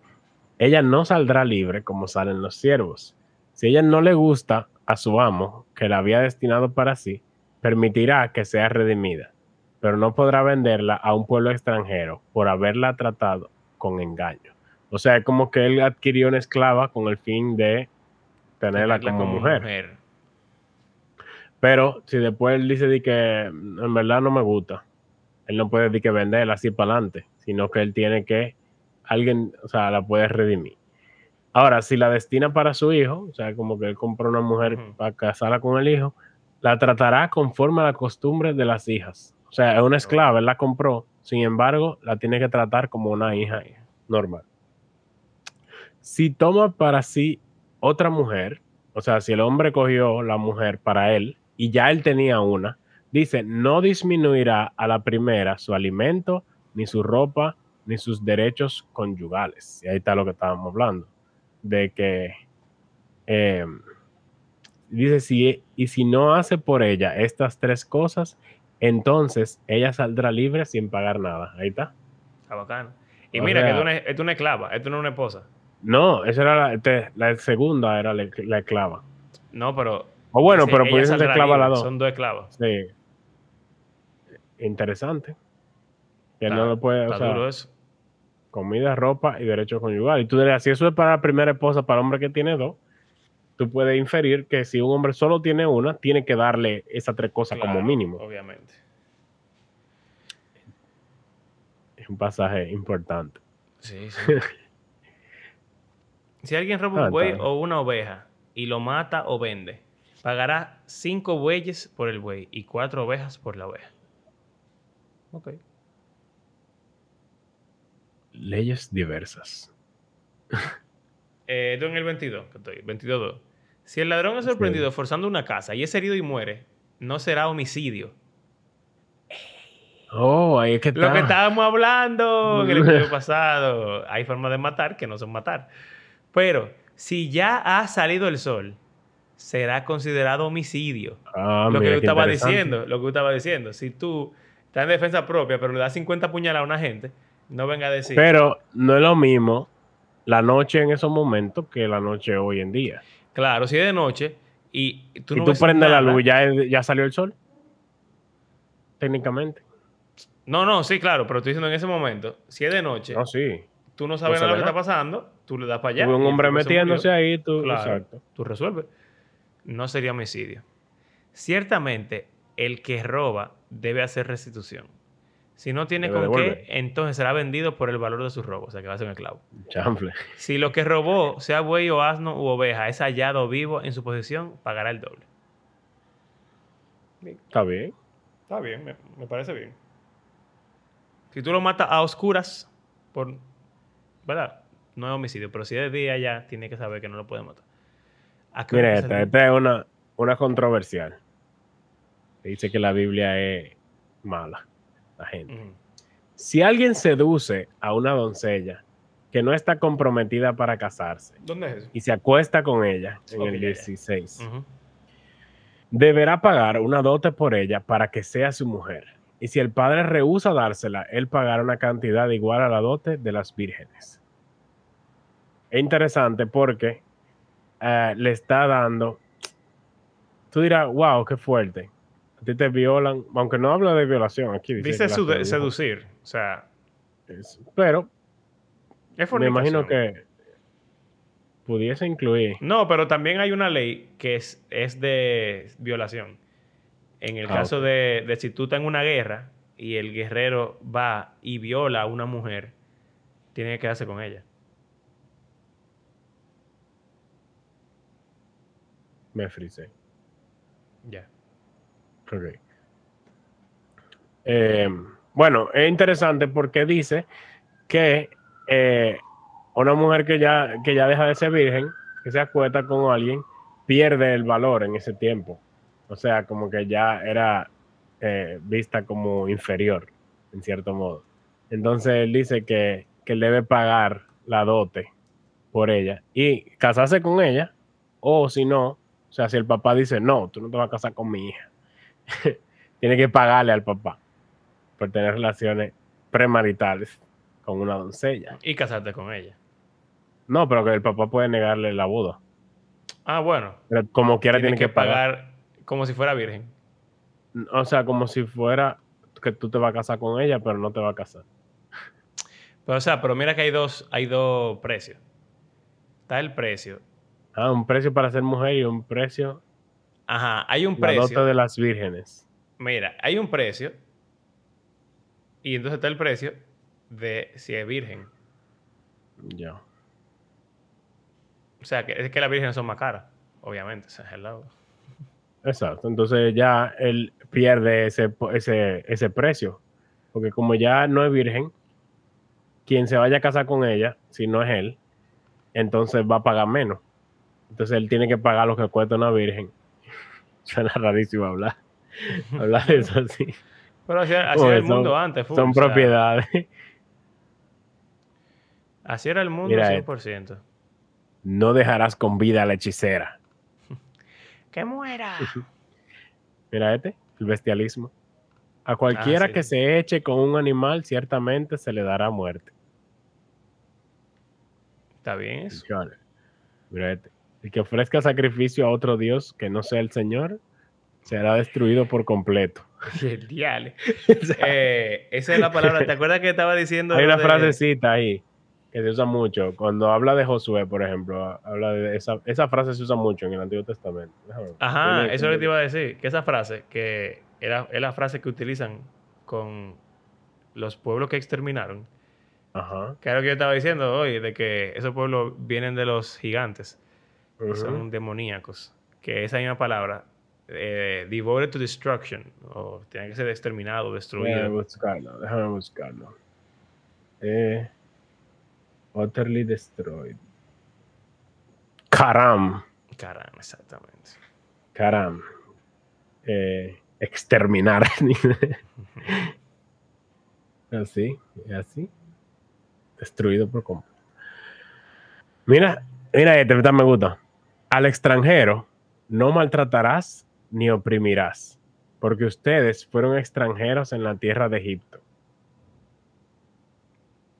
ella no saldrá libre como salen los siervos. Si ella no le gusta a su amo, que la había destinado para sí, permitirá que sea redimida, pero no podrá venderla a un pueblo extranjero por haberla tratado con engaño. O sea, es como que él adquirió una esclava con el fin de tenerla como, mujer. Pero si después él dice de que en verdad no me gusta, él no puede decir que venderla así para adelante, sino que él tiene que, alguien, o sea, la puede redimir. Ahora, si la destina para su hijo, o sea, como que él compró una mujer para casarla con el hijo, la tratará conforme a la costumbre de las hijas. O sea, es una esclava, él la compró, sin embargo, la tiene que tratar como una hija normal. Si toma para sí otra mujer, o sea, si el hombre cogió la mujer para él y ya él tenía una, dice, no disminuirá a la primera su alimento, ni su ropa, ni sus derechos conyugales. Y ahí está lo que estábamos hablando, de que eh, dice, si, y si no hace por ella estas tres cosas, entonces ella saldrá libre sin pagar nada. Ahí está. Está bacano. Y O mira, que esto no es, esto no es esclava, esto no es una esposa. No, esa era la, la segunda, era la, la esclava. No, pero. O bueno, dice, pero pudiesen ser saldrá esclavas las dos. Son dos esclavas. Sí. Interesante. Que Está- no lo puede, o está sea, duro eso. Comida, ropa y derechos conyugales. Y tú dirías, si eso es para la primera esposa, para el hombre que tiene dos, tú puedes inferir que si un hombre solo tiene una, tiene que darle esas tres cosas como mínimo. Obviamente. Es un pasaje importante. Sí, sí. si alguien roba Ah, un buey o una oveja y lo mata o vende, pagará cinco bueyes por el buey y cuatro ovejas por la oveja. Ok. Leyes diversas. Eh, en el 22, que estoy, 22.2. Si el ladrón es sorprendido forzando una casa y es herido y muere, no será homicidio. Oh, ahí es que está. Lo que estábamos hablando en el episodio pasado. Hay formas de matar que no son matar. Pero si ya ha salido el sol, será considerado homicidio. Ah, lo que yo estaba diciendo, lo que yo estaba diciendo. Si tú estás en defensa propia, pero le das 50 puñaladas a una gente, no venga a decir. Pero no es lo mismo la noche en esos momentos que la noche hoy en día. claro, si es de noche y tú y no tú prendes la luz, ya, ya salió el sol. Técnicamente. No, no, sí, claro, pero estoy diciendo en ese momento, si es de noche, No, sí. tú no sabes se nada lo que está pasando, tú le das para allá. Un hombre metiéndose ahí, tú, Claro, exacto. tú resuelves. No sería homicidio. Ciertamente, el que roba debe hacer restitución. Si no tiene con qué, entonces será vendido por el valor de su robo, o sea que va a ser un esclavo. Chanfle. Si lo que robó, sea buey o asno u oveja, es hallado vivo en su posesión, pagará el doble. Está bien. Está bien, me, me parece bien. Si tú lo matas a oscuras, por, ¿verdad? No es homicidio, pero si es de día ya, tiene que saber que no lo puede matar. ¿A qué hora Mira, esta, esta es una, una controversial. Dice que la Biblia es mala. La gente. Si alguien seduce a una doncella que no está comprometida para casarse ¿Dónde es eso? y se acuesta con ella en el ya, ya. 16, Ujú. deberá pagar una dote por ella para que sea su mujer. Y si el padre rehúsa dársela, él pagará una cantidad igual a la dote de las vírgenes. Es interesante porque eh, le está dando. Tú dirás, wow, qué fuerte. A ti te violan, aunque no habla de violación aquí. Dice, Dice seducir. O sea, Es- Pero es me imagino que pudiese incluir. No, pero también hay una ley que es, es de violación. En el Ah, caso de si tú estás en una guerra y el guerrero va y viola a una mujer, tiene que quedarse con ella. Me frisé. Ya. Ok. Eh, bueno, es interesante porque dice que eh, una mujer que ya, que ya deja de ser virgen, que se acuesta con alguien, pierde el valor en ese tiempo. O sea, como que ya era eh, vista como inferior, en cierto modo. Entonces él dice que, que debe pagar la dote por ella y casarse con ella, o si no, o sea, si el papá dice, no, tú no te vas a casar con mi hija, tiene que pagarle al papá por tener relaciones premaritales con una doncella. Y casarte con ella. No, pero que el papá puede negarle la boda. Ah, bueno. Pero como quiera Tiene tiene, que pagar como si fuera virgen. O sea, como si fuera que tú te vas a casar con ella, pero no te vas a casar. Pero, o sea, pero mira que hay dos, hay dos precios. Está el precio. Ah, un precio para ser mujer y un precio Ajá, hay un La dote precio. de las vírgenes. Mira, hay un precio. Y entonces está el precio de si es virgen. Ya. O sea, que es que las vírgenes son más caras, obviamente. O sea, hello. Exacto. Entonces ya él pierde ese, ese, ese precio. Porque como ya no es virgen, quien se vaya a casar con ella, si no es él, entonces va a pagar menos. Entonces él tiene que pagar lo que cuesta una virgen. Suena rarísimo hablar. hablar de eso así. Pero así, era el son- mundo antes. full, Son o sea, propiedades. Así era el mundo Mira 100%. No dejarás con vida a la hechicera. ¡Que muera! Mira este, el bestialismo. A cualquiera sí. que se eche con un animal, ciertamente se le dará muerte. ¿Está bien eso? Mira este. El que ofrezca sacrificio a otro Dios que no sea el Señor, será destruido por completo. El diale. Eh, esa es la palabra. ¿Te acuerdas que estaba diciendo? Hay una de- frasecita ahí que se usa mucho. Cuando habla de Josué, por ejemplo, habla de esa, esa frase se usa mucho en el Antiguo Testamento. Déjame. Ajá, eso es lo que te iba a decir. Que esa frase, que era, es la frase que utilizan con los pueblos que exterminaron. Ajá. Que era lo que yo estaba diciendo hoy, de que esos pueblos vienen de los gigantes. Son demoníacos. Que esa misma palabra, eh, devoted to destruction, o tiene que ser exterminado, Déjame destruido. buscarlo, déjame buscarlo. Eh, utterly destroyed. Karam. Caramba, exactamente. Karam. Eh, exterminar. así, así. Destruido por completo. Mira, mira, este esta me gusta. Al extranjero no maltratarás ni oprimirás, porque ustedes fueron extranjeros en la tierra de Egipto.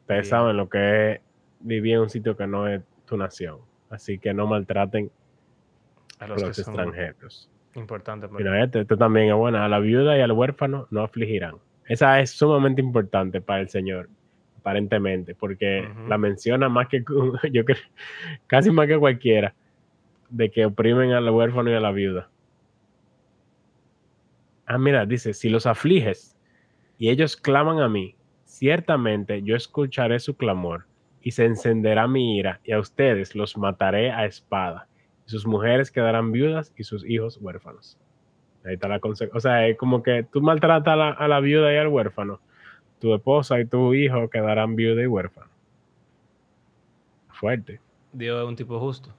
Ustedes Bien. saben lo que es vivir en un sitio que no es tu nación. Así que no maltraten A a los, extranjeros. importantes. para- Mira, este, este también es buena. A la viuda y al huérfano no afligirán. Esa es sumamente importante para el Señor, aparentemente, porque la menciona más que yo creo, casi más que cualquiera, de que oprimen al huérfano y a la viuda. Ah, mira, dice, si los afliges y ellos claman a mí, ciertamente yo escucharé su clamor y se encenderá mi ira y a ustedes los mataré a espada y sus mujeres quedarán viudas y sus hijos huérfanos. Ahí está la consecuencia. O sea, es como que tú maltratas a la, a la viuda y al huérfano, tu esposa y tu hijo quedarán viuda y huérfano. Fuerte. Dios es un tipo justo.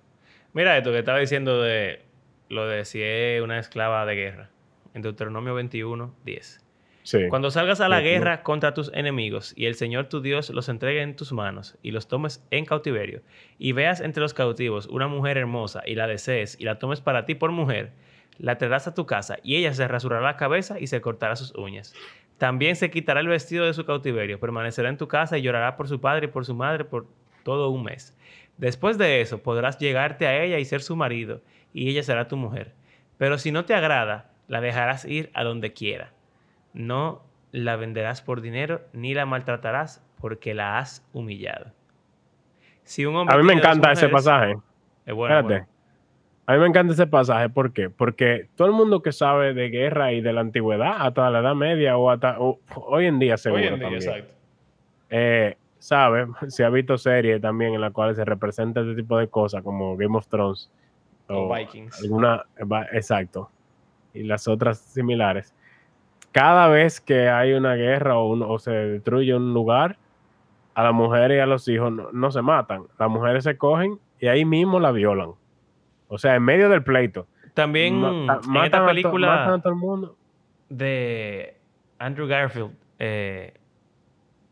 Mira esto que estaba diciendo de lo de si es una esclava de guerra. En Deuteronomio 21, 10. Sí. Cuando salgas a la 21. guerra contra tus enemigos y el Señor tu Dios los entregue en tus manos y los tomes en cautiverio y veas entre los cautivos una mujer hermosa y la desees y la tomes para ti por mujer, la traerás a tu casa y ella se rasurará la cabeza y se cortará sus uñas. También se quitará el vestido de su cautiverio, permanecerá en tu casa y llorará por su padre y por su madre por todo un mes. Después de eso podrás llegarte a ella y ser su marido, y ella será tu mujer. Pero si no te agrada, la dejarás ir a donde quiera. No la venderás por dinero ni la maltratarás porque la has humillado. Si un hombre A mí me encanta ese pasaje. es bueno, Espérate. bueno. A mí me encanta ese pasaje. ¿Por qué? Porque todo el mundo que sabe de guerra y de la antigüedad, hasta la Edad Media o hasta o- hoy en día, seguro Hoy en día, también, exacto. eh, sabe, se ha visto series también en las cuales se representa este tipo de cosas, como Game of Thrones O Vikings. Alguna, exacto. Y las otras similares. Cada vez que hay una guerra o, un- o se destruye un lugar, a las mujeres y a los hijos no, no se matan. Las mujeres se cogen y ahí mismo la violan. O sea, en medio del pleito. También Ma- en esta a película matan a todo el mundo. de Andrew Garfield, eh,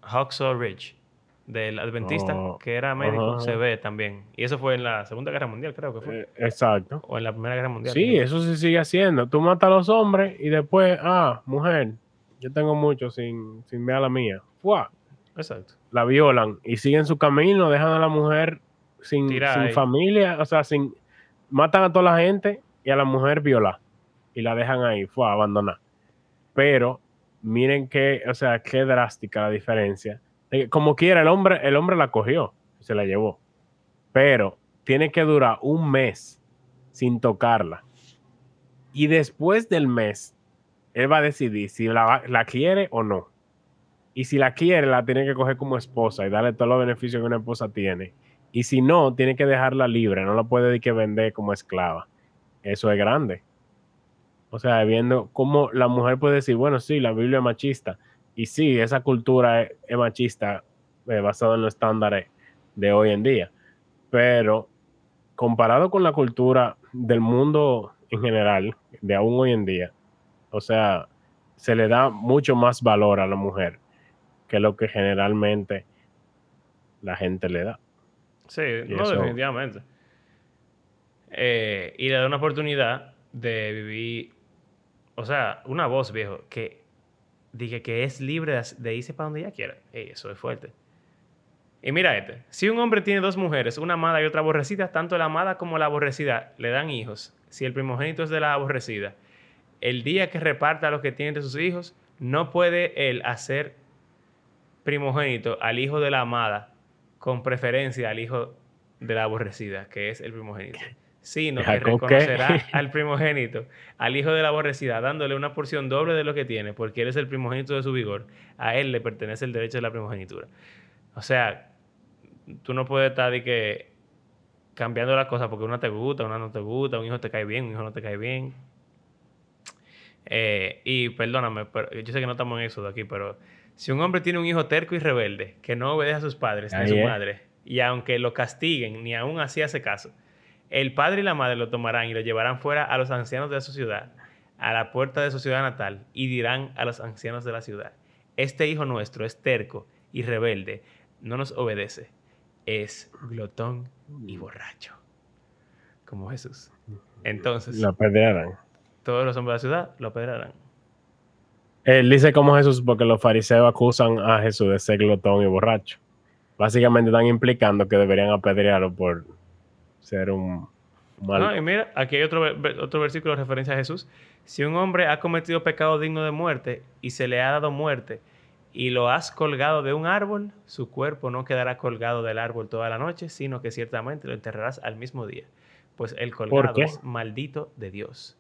Hacksaw Ridge, del adventista, Oh, que era médico, ajá. se ve también. Y eso fue en la Segunda Guerra Mundial, creo que fue. Eh, exacto. o en la Primera Guerra Mundial. Sí, eso se sigue haciendo. Tú matas a los hombres y después, ah, mujer, yo tengo mucho sin, sin ver a la mía. ¡Fua! Exacto. la violan y siguen su camino, dejan a la mujer sin, sin familia, o sea, sin matan a toda la gente y a la mujer viola y la dejan ahí, fue a abandonar. Pero miren qué, o sea, qué drástica la diferencia. Eh, Como quiera, el hombre, el hombre la cogió, se la llevó, pero tiene que durar un mes sin tocarla. Y después del mes, él va a decidir si la, la quiere o no. Y si la quiere, la tiene que coger como esposa y darle todos los beneficios que una esposa tiene. Y si no, tiene que dejarla libre, no la puede que vender como esclava. Eso es grande. O sea, viendo cómo la mujer puede decir, bueno, sí, la Biblia es machista. Y sí, esa cultura es, machista eh, basada en los estándares de hoy en día. Pero comparado con la cultura del mundo en general, de aún hoy en día, o sea, se le da mucho más valor a la mujer que lo que generalmente la gente le da. Sí, no, definitivamente. Eh, y le da una oportunidad de vivir, o sea, una voz, viejo, que diga que es libre de irse para donde ella quiera. eso es fuerte. Y mira este, si un hombre tiene dos mujeres, una amada y otra aborrecida, tanto la amada como la aborrecida le dan hijos. Si el primogénito es de la aborrecida, el día que reparta lo que tiene de sus hijos, no puede él hacer primogénito al hijo de la amada con preferencia al hijo de la aborrecida, que es el primogénito, sino que reconocerá al primogénito, al hijo de la aborrecida, dándole una porción doble de lo que tiene, porque él es el primogénito de su vigor. A él le pertenece el derecho de la primogenitura. O sea, tú no puedes estar de que cambiando las cosas porque una te gusta, una no te gusta, un hijo te cae bien, un hijo no te cae bien. Eh, y perdóname, pero yo sé que no estamos en eso de aquí, pero si un hombre tiene un hijo terco y rebelde, que no obedece a sus padres ni a su madre, y aunque lo castiguen, ni aún así hace caso, el padre y la madre lo tomarán y lo llevarán fuera a los ancianos de su ciudad, a la puerta de su ciudad natal, y dirán a los ancianos de la ciudad, este hijo nuestro es terco y rebelde, no nos obedece, es glotón y borracho, como Jesús. Entonces, lo apedrearán. Todos los hombres de la ciudad lo apedrearán. Él dice como Jesús porque los fariseos acusan a Jesús de ser glotón y borracho. Básicamente están implicando que deberían apedrearlo por ser un mal. No, y mira, aquí hay otro, otro versículo de referencia a Jesús. Si un hombre ha cometido pecado digno de muerte y se le ha dado muerte y lo has colgado de un árbol, su cuerpo no quedará colgado del árbol toda la noche, sino que ciertamente lo enterrarás al mismo día. Pues el colgado es maldito de Dios,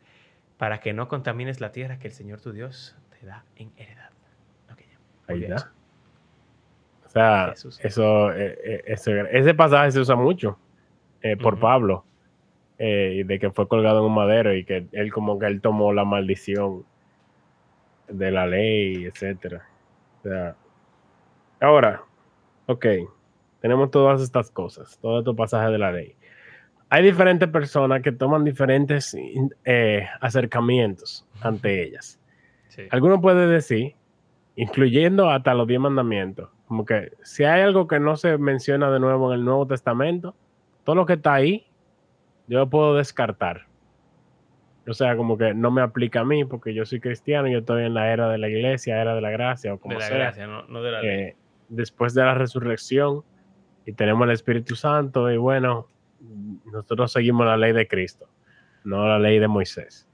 para que no contamines la tierra que el Señor tu Dios da en heredad. Ahí está. O sea, eso, eh, eh, ese pasaje se usa mucho eh, por Pablo, de que fue colgado en un madero y que él como que él tomó la maldición de la ley, etcétera. O sea, ahora, ok, tenemos todas estas cosas, todos estos pasajes de la ley. Hay diferentes personas que toman diferentes acercamientos ante ellas. Alguno puede decir, incluyendo hasta los diez mandamientos, como que si hay algo que no se menciona de nuevo en el Nuevo Testamento, todo lo que está ahí, yo lo puedo descartar. O sea, como que no me aplica a mí porque yo soy cristiano, yo estoy en la era de la iglesia, era de la gracia o como de la gracia, no, de la ley. después de la resurrección y tenemos el Espíritu Santo y bueno, nosotros seguimos la ley de Cristo, no la ley de Moisés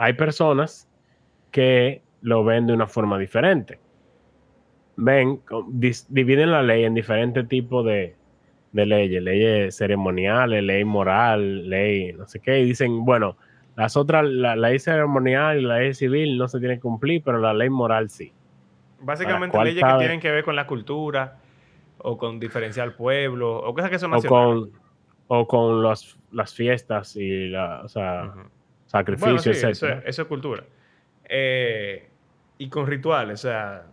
hay personas que lo ven de una forma diferente. Ven, dividen la ley en diferentes tipos de, leyes, leyes ceremoniales, ley moral, ley no sé qué, y dicen, bueno, las otras, la, ley ceremonial y la ley civil no se tienen que cumplir, pero la ley moral sí. Básicamente leyes que tienen que ver con la cultura o con diferenciar pueblo o cosas que son nacionales. O con, las fiestas y la, o sea, sacrificio, Eso, es cultura. Eh, y con rituales, o sea.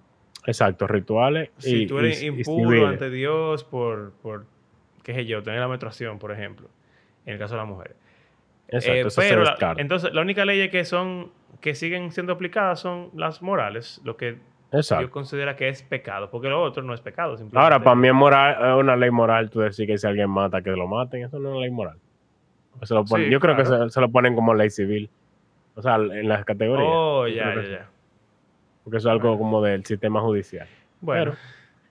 Exacto, rituales. Si tú eres impuro ante Dios por, por, qué sé yo, tener la menstruación, por ejemplo, en el caso de la mujer. Exacto, eh, pero entonces, la única ley que son que siguen siendo aplicadas son las morales, lo que yo considero que es pecado, porque lo otro no es pecado. Ahora, para mí es moral, una ley moral tú decir que si alguien mata, que lo maten, eso no es una ley moral yo creo que se, lo ponen como ley civil. O sea, en las categorías. Oh, ya, ya, ya. Porque eso es algo como del sistema judicial. Bueno.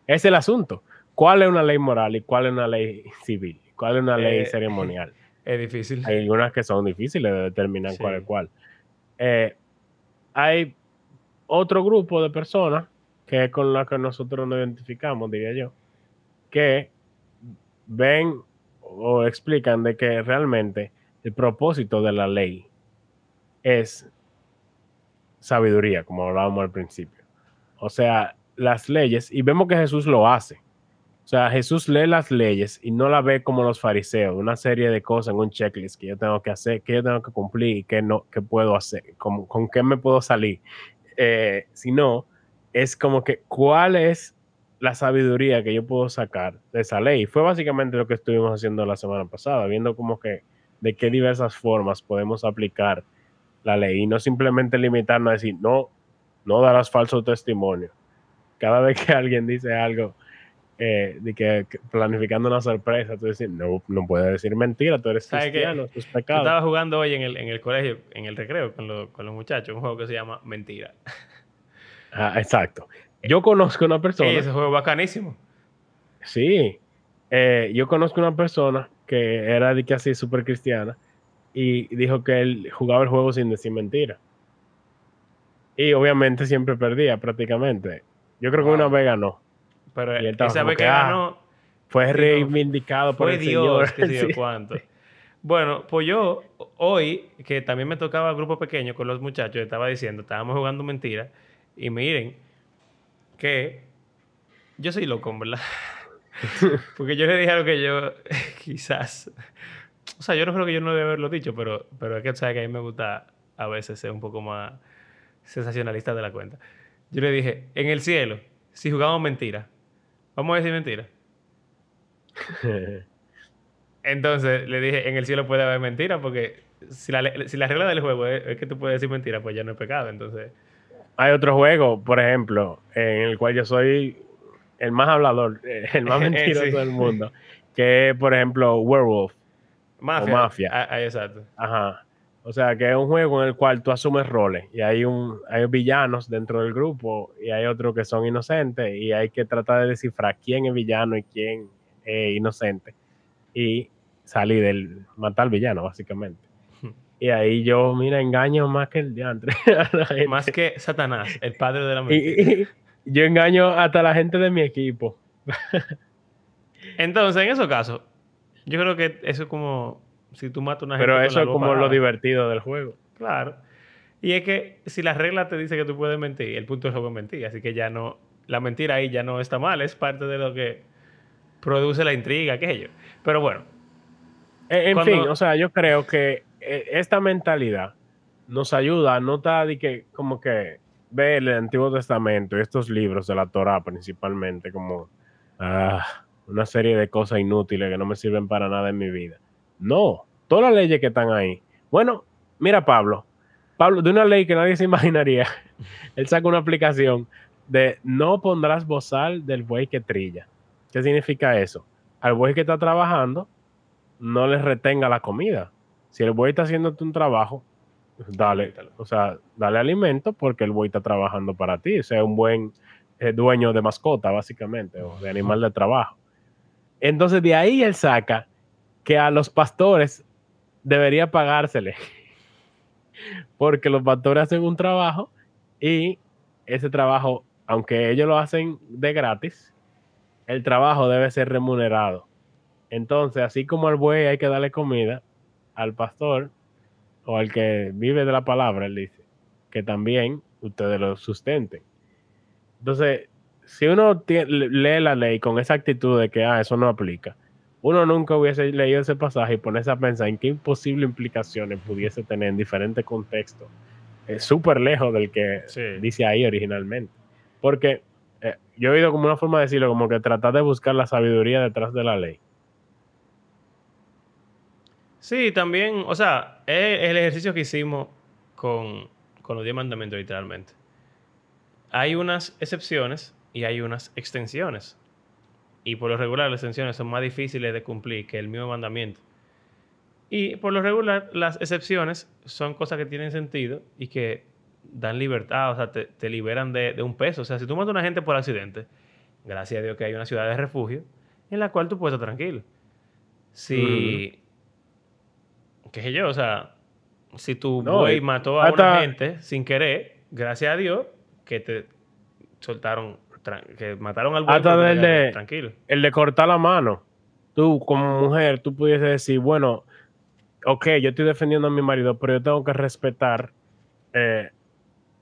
es el asunto. ¿Cuál es una ley moral y cuál es una ley civil? ¿Cuál es una ley eh, ceremonial? Es difícil. Hay algunas que son difíciles de determinar cuál es cuál. Eh, hay otro grupo de personas que es con las que nosotros nos identificamos, diría yo, que ven o explican de que realmente el propósito de la ley es sabiduría, como hablábamos al principio. O sea, las leyes, y vemos que Jesús lo hace. O sea, Jesús lee las leyes y no la ve como los fariseos, una serie de cosas en un checklist que yo tengo que hacer, que yo tengo que cumplir y que no, que puedo hacer, con, con qué me puedo salir. Eh, sino, es como que cuál es la sabiduría que yo puedo sacar de esa ley. Fue básicamente lo que estuvimos haciendo la semana pasada, viendo como que de qué diversas formas podemos aplicar la ley y no simplemente limitarnos a decir, no, no darás falso testimonio. Cada vez que alguien dice algo, eh, de que, planificando una sorpresa, tú dices, no, no puedes decir mentira, tú eres cristiano, tus pecados. Yo estaba jugando hoy en el, en el colegio, en el recreo, con, con los muchachos, un juego que se llama Mentira. Ah, exacto. Yo conozco una persona. ese juego bacanísimo. Sí. Eh, yo conozco una persona que era de que así súper cristiana y dijo que él jugaba el juego sin decir mentira. Y obviamente siempre perdía prácticamente. Yo creo que una vez ganó. Pero esa vez que ah, ganó. Fue reivindicado por el Dios, Señor. cuánto. Bueno, pues yo hoy, que también me tocaba grupo pequeño con los muchachos, estaba diciendo, estábamos jugando mentira. Y miren, que yo soy loco, ¿verdad? Porque yo le dije algo que yo quizás... O sea, yo no creo que yo no debe haberlo dicho, pero, pero es que sabes que a mí me gusta a veces ser un poco más sensacionalista de la cuenta. Yo le dije, en el cielo, si jugamos mentira, vamos a decir mentira. Entonces le dije, en el cielo puede haber mentira, porque si la, si la regla del juego es, es, que tú puedes decir mentira, pues ya no es pecado. Entonces, hay otro juego, por ejemplo, en el cual yo soy el más hablador, el más mentiroso del mundo, que es, por ejemplo, Werewolf. Mafia. O Mafia. Ah, ah, exacto. Ajá. O sea, que es un juego en el cual tú asumes roles y hay, un, hay villanos dentro del grupo y hay otros que son inocentes y hay que tratar de descifrar quién es villano y quién es inocente y salir del matar al villano, básicamente. Y ahí yo, mira, engaño más que el diantre. más que Satanás, el padre de la mentira. yo engaño hasta la gente de mi equipo. Entonces, en esos casos, yo creo que eso es como si tú matas una gente. Pero eso es como lo divertido del juego. Claro. Y es que si la regla te dice que tú puedes mentir, el punto es juego mentir. Así que ya no. La mentira ahí ya no está mal, es parte de lo que produce la intriga, qué sé yo. Pero bueno. En, fin, o sea, yo creo que e, esta mentalidad nos ayuda a no estar de que, como que, ver el Antiguo Testamento y estos libros de la Torah principalmente como ah, una serie de cosas inútiles que no me sirven para nada en mi vida. No, todas las leyes que están ahí. Bueno, mira Pablo, Pablo, de una ley que nadie se imaginaría, él saca una aplicación de no pondrás bozal del buey que trilla. ¿Qué significa eso? Al buey que está trabajando, no le retenga la comida. Si el buey está haciéndote un trabajo, dale, o sea, dale alimento porque el buey está trabajando para ti. Sea un buen eh, dueño de mascota, básicamente, o de animal de trabajo. Entonces, de ahí él saca que a los pastores debería pagársele. porque los pastores hacen un trabajo y ese trabajo, aunque ellos lo hacen de gratis, el trabajo debe ser remunerado. Entonces, así como al buey hay que darle comida, al pastor o al que vive de la palabra, él dice, que también ustedes lo sustenten. Entonces, si uno lee la ley con esa actitud de que, ah, eso no aplica, uno nunca hubiese leído ese pasaje y ponerse a pensar en qué imposibles implicaciones pudiese tener en diferentes contextos, es súper lejos del que dice ahí originalmente. Porque eh, yo he oído como una forma de decirlo, como que tratar de buscar la sabiduría detrás de la ley. Sí, también, o sea, es el ejercicio que hicimos con, los diez mandamientos, literalmente. Hay unas excepciones y hay unas extensiones. Y por lo regular las extensiones son más difíciles de cumplir que el mismo mandamiento. Y por lo regular las excepciones son cosas que tienen sentido y que dan libertad, o sea, te, liberan de, un peso. O sea, si tú matas a una gente por accidente, gracias a Dios que hay una ciudad de refugio en la cual tú puedes estar tranquilo. Si qué sé yo, o sea, si tu güey mató a una gente sin querer, gracias a Dios que te soltaron, que mataron al. Hasta el de, tranquilo. El de cortar la mano. Tú, como mujer, tú pudiese decir, bueno, ok, yo estoy defendiendo a mi marido, pero yo tengo que respetar, eh,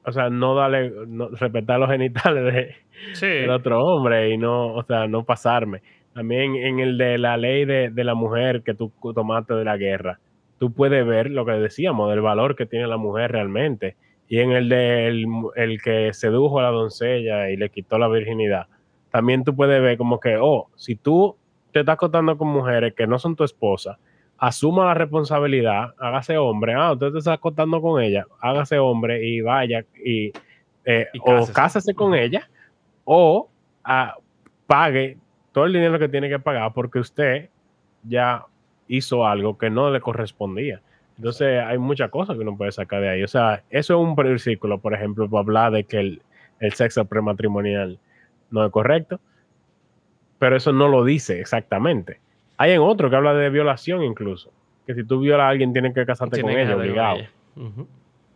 o sea, no darle, no, respetar los genitales de, Sí. del otro hombre y no, o sea, no pasarme. También en el de la ley de, de la mujer que tú tomaste de la guerra, tú puedes ver lo que decíamos, del valor que tiene la mujer realmente. Y en el de el, que sedujo a la doncella y le quitó la virginidad, también tú puedes ver como que, oh, si tú te estás acostando con mujeres que no son tu esposa, asuma la responsabilidad, hágase hombre, ah, usted te está acostando con ella, hágase hombre y vaya y, eh, Y o cásese. con ella o ah, pague todo el dinero que tiene que pagar porque usted ya hizo algo que no le correspondía. Entonces hay muchas cosas que uno puede sacar de ahí. O sea, eso es un versículo, por ejemplo, para hablar de que el, el sexo prematrimonial no es correcto, pero eso no lo dice exactamente. Hay en otro que habla de violación incluso, que si tú violas a alguien tienes que casarte con ella, obligado. ella.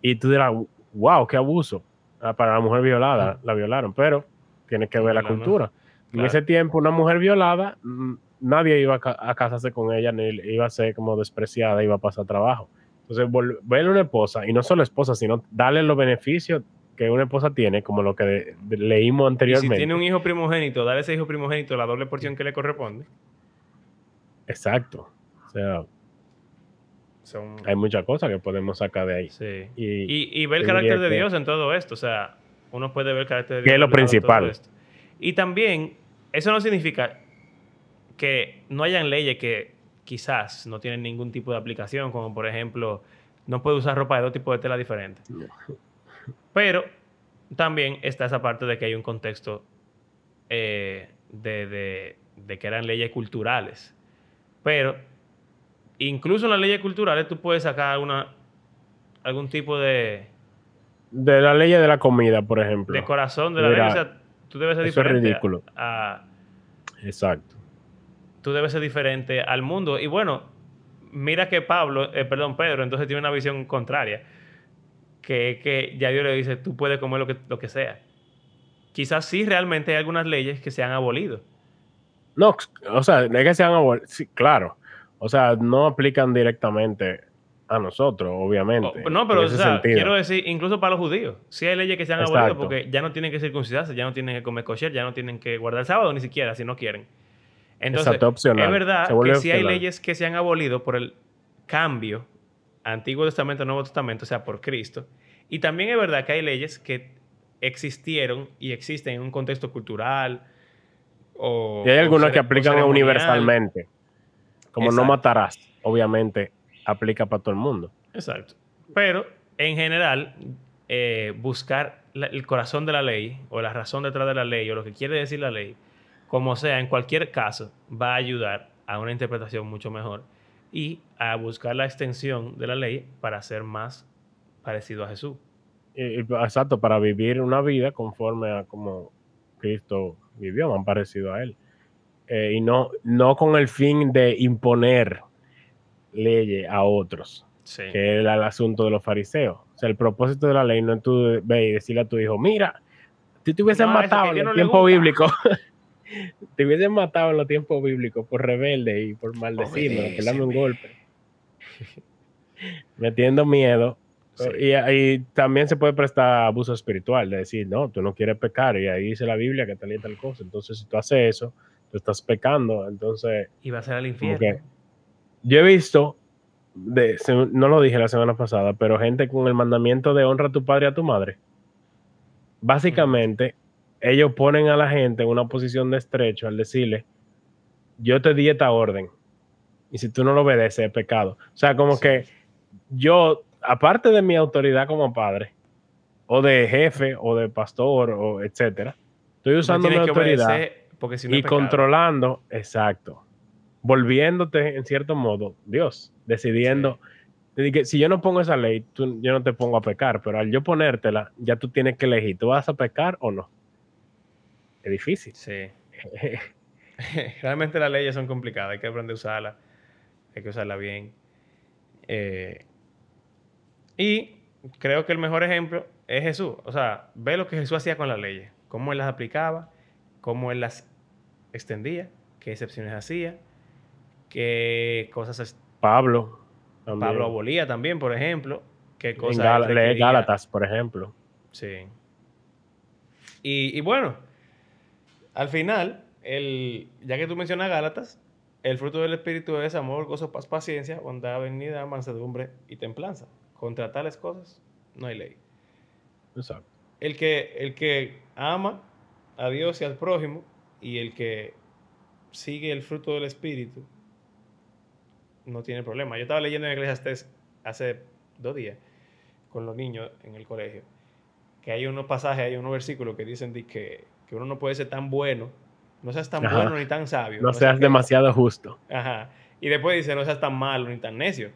Y tú dirás, wow, qué abuso ah, para la mujer violada, la violaron, pero tienes que ver la No, no, no. cultura. En ese tiempo, una mujer violada, mm, nadie iba a, ca- a casarse con ella, ni iba a ser como despreciada, iba a pasar trabajo. Entonces, vol- verle una esposa, y no solo esposa, sino darle los beneficios que una esposa tiene, como lo que de- de- leímos Y si anteriormente. tiene un hijo primogénito, darle a ese hijo primogénito la doble porción que le corresponde. Exacto. O sea, Son... hay muchas cosas que podemos sacar de ahí. Sí. Y, Y, y ver el carácter de que- Dios en todo esto. O sea, uno puede ver el carácter de Que Dios. es lo principal. Y también, eso no significa que no hayan leyes que quizás no tienen ningún tipo de aplicación, como por ejemplo, no puede usar ropa de dos tipos de tela diferentes. Pero también está esa parte de que hay un contexto eh, de, de- de que eran leyes culturales. Pero incluso en las leyes culturales tú puedes sacar alguna, algún tipo de, de la ley de la comida, por ejemplo. de corazón de la Mira, ley. O sea, tú debes ser eso es a- ridículo. a- Exacto. Tú debes ser diferente al mundo. Y bueno, mira que Pablo, eh, perdón, Pedro, entonces tiene una visión contraria. Que que ya Dios le dice, tú puedes comer lo que, lo que sea. Quizás sí realmente hay algunas leyes que se han abolido. No, o sea, es que sean abol- sí, claro. O sea, no aplican directamente a nosotros, obviamente. O- no, pero o sea, incluso decir, incluso para los judíos, sí hay leyes que se han Exacto. abolido porque ya no tienen que circuncidarse, ya no tienen que comer kosher, ya no tienen que guardar el sábado ni siquiera si no quieren. Entonces, Exacto, opcional. es verdad que sí hay leyes que se han abolido por el cambio Antiguo Testamento, Nuevo Testamento, o sea, por Cristo. Y también es verdad que hay leyes que existieron y existen en un contexto cultural o... Y hay algunas que aplican universalmente. Como no matarás, obviamente, aplica para todo el mundo. Exacto. Pero, en general, eh, buscar la- el corazón de la ley o la razón detrás de la ley o lo que quiere decir la ley, como sea, en cualquier caso, va a ayudar a una interpretación mucho mejor y a buscar la extensión de la ley para ser más parecido a Jesús. Y- y- exacto, para vivir una vida conforme a como Cristo vivió, más parecido a él. Eh, y no, no con el fin de imponer leyes a otros, Sí. que era el asunto de los fariseos. O sea, el propósito de la ley no es tú ve y decirle a tu hijo, mira, si te hubiesen No, matado en el no tiempo gusta". bíblico, te hubiesen matado en los tiempos bíblicos por rebelde y por maldecirme, por darme un golpe. Metiendo miedo Sí. y, y también se puede prestar abuso espiritual, de decir, no, tú no quieres pecar, y ahí dice la Biblia que tal y tal cosa. Entonces, si tú haces eso, tú estás pecando. Entonces, Y va a ser al infierno. que yo he visto, de, no lo dije la semana pasada, pero gente con el mandamiento de honra a tu padre y a tu madre. Básicamente, ellos ponen a la gente en una posición de estrecho al decirle, yo te di esta orden, y si tú no lo obedeces, es pecado. O sea, como Sí. que yo, aparte de mi autoridad como padre, o de jefe, o de pastor, o etcétera, estoy usando mi autoridad obedecer porque si no y controlando, exacto, volviéndote en cierto modo Dios, decidiendo, de que si yo no pongo esa ley, tú- yo no te pongo a pecar, pero al yo ponértela, ya tú tienes que elegir, ¿tú vas a pecar o no? Es difícil. Sí. Realmente las leyes son complicadas, hay que aprender a usarlas, hay que usarla bien. Eh, y creo que el mejor ejemplo es Jesús. O sea, ve lo que Jesús hacía con las leyes, cómo él las aplicaba, cómo él las extendía, qué excepciones hacía, qué cosas... Pablo, También. Pablo abolía también, por ejemplo. ¿Qué En cosa Gal-. Gálatas, por ejemplo. Sí. Y, y bueno, al final, el, ya que tú mencionas Gálatas, el fruto del Espíritu es amor, gozo, paz, paciencia, bondad, venida, mansedumbre y templanza. Contra tales cosas no hay ley. Exacto. El que, el que ama a Dios y al prójimo y el que sigue el fruto del Espíritu no tiene problema. Yo estaba leyendo en Eclesiastes hace dos días con los niños en el colegio que hay unos pasajes, hay unos versículos que dicen de que, que uno no puede ser tan bueno, no seas tan Ajá. bueno ni tan sabio. No seas demasiado justo. Ajá. Y después dice, no seas tan malo ni tan necio.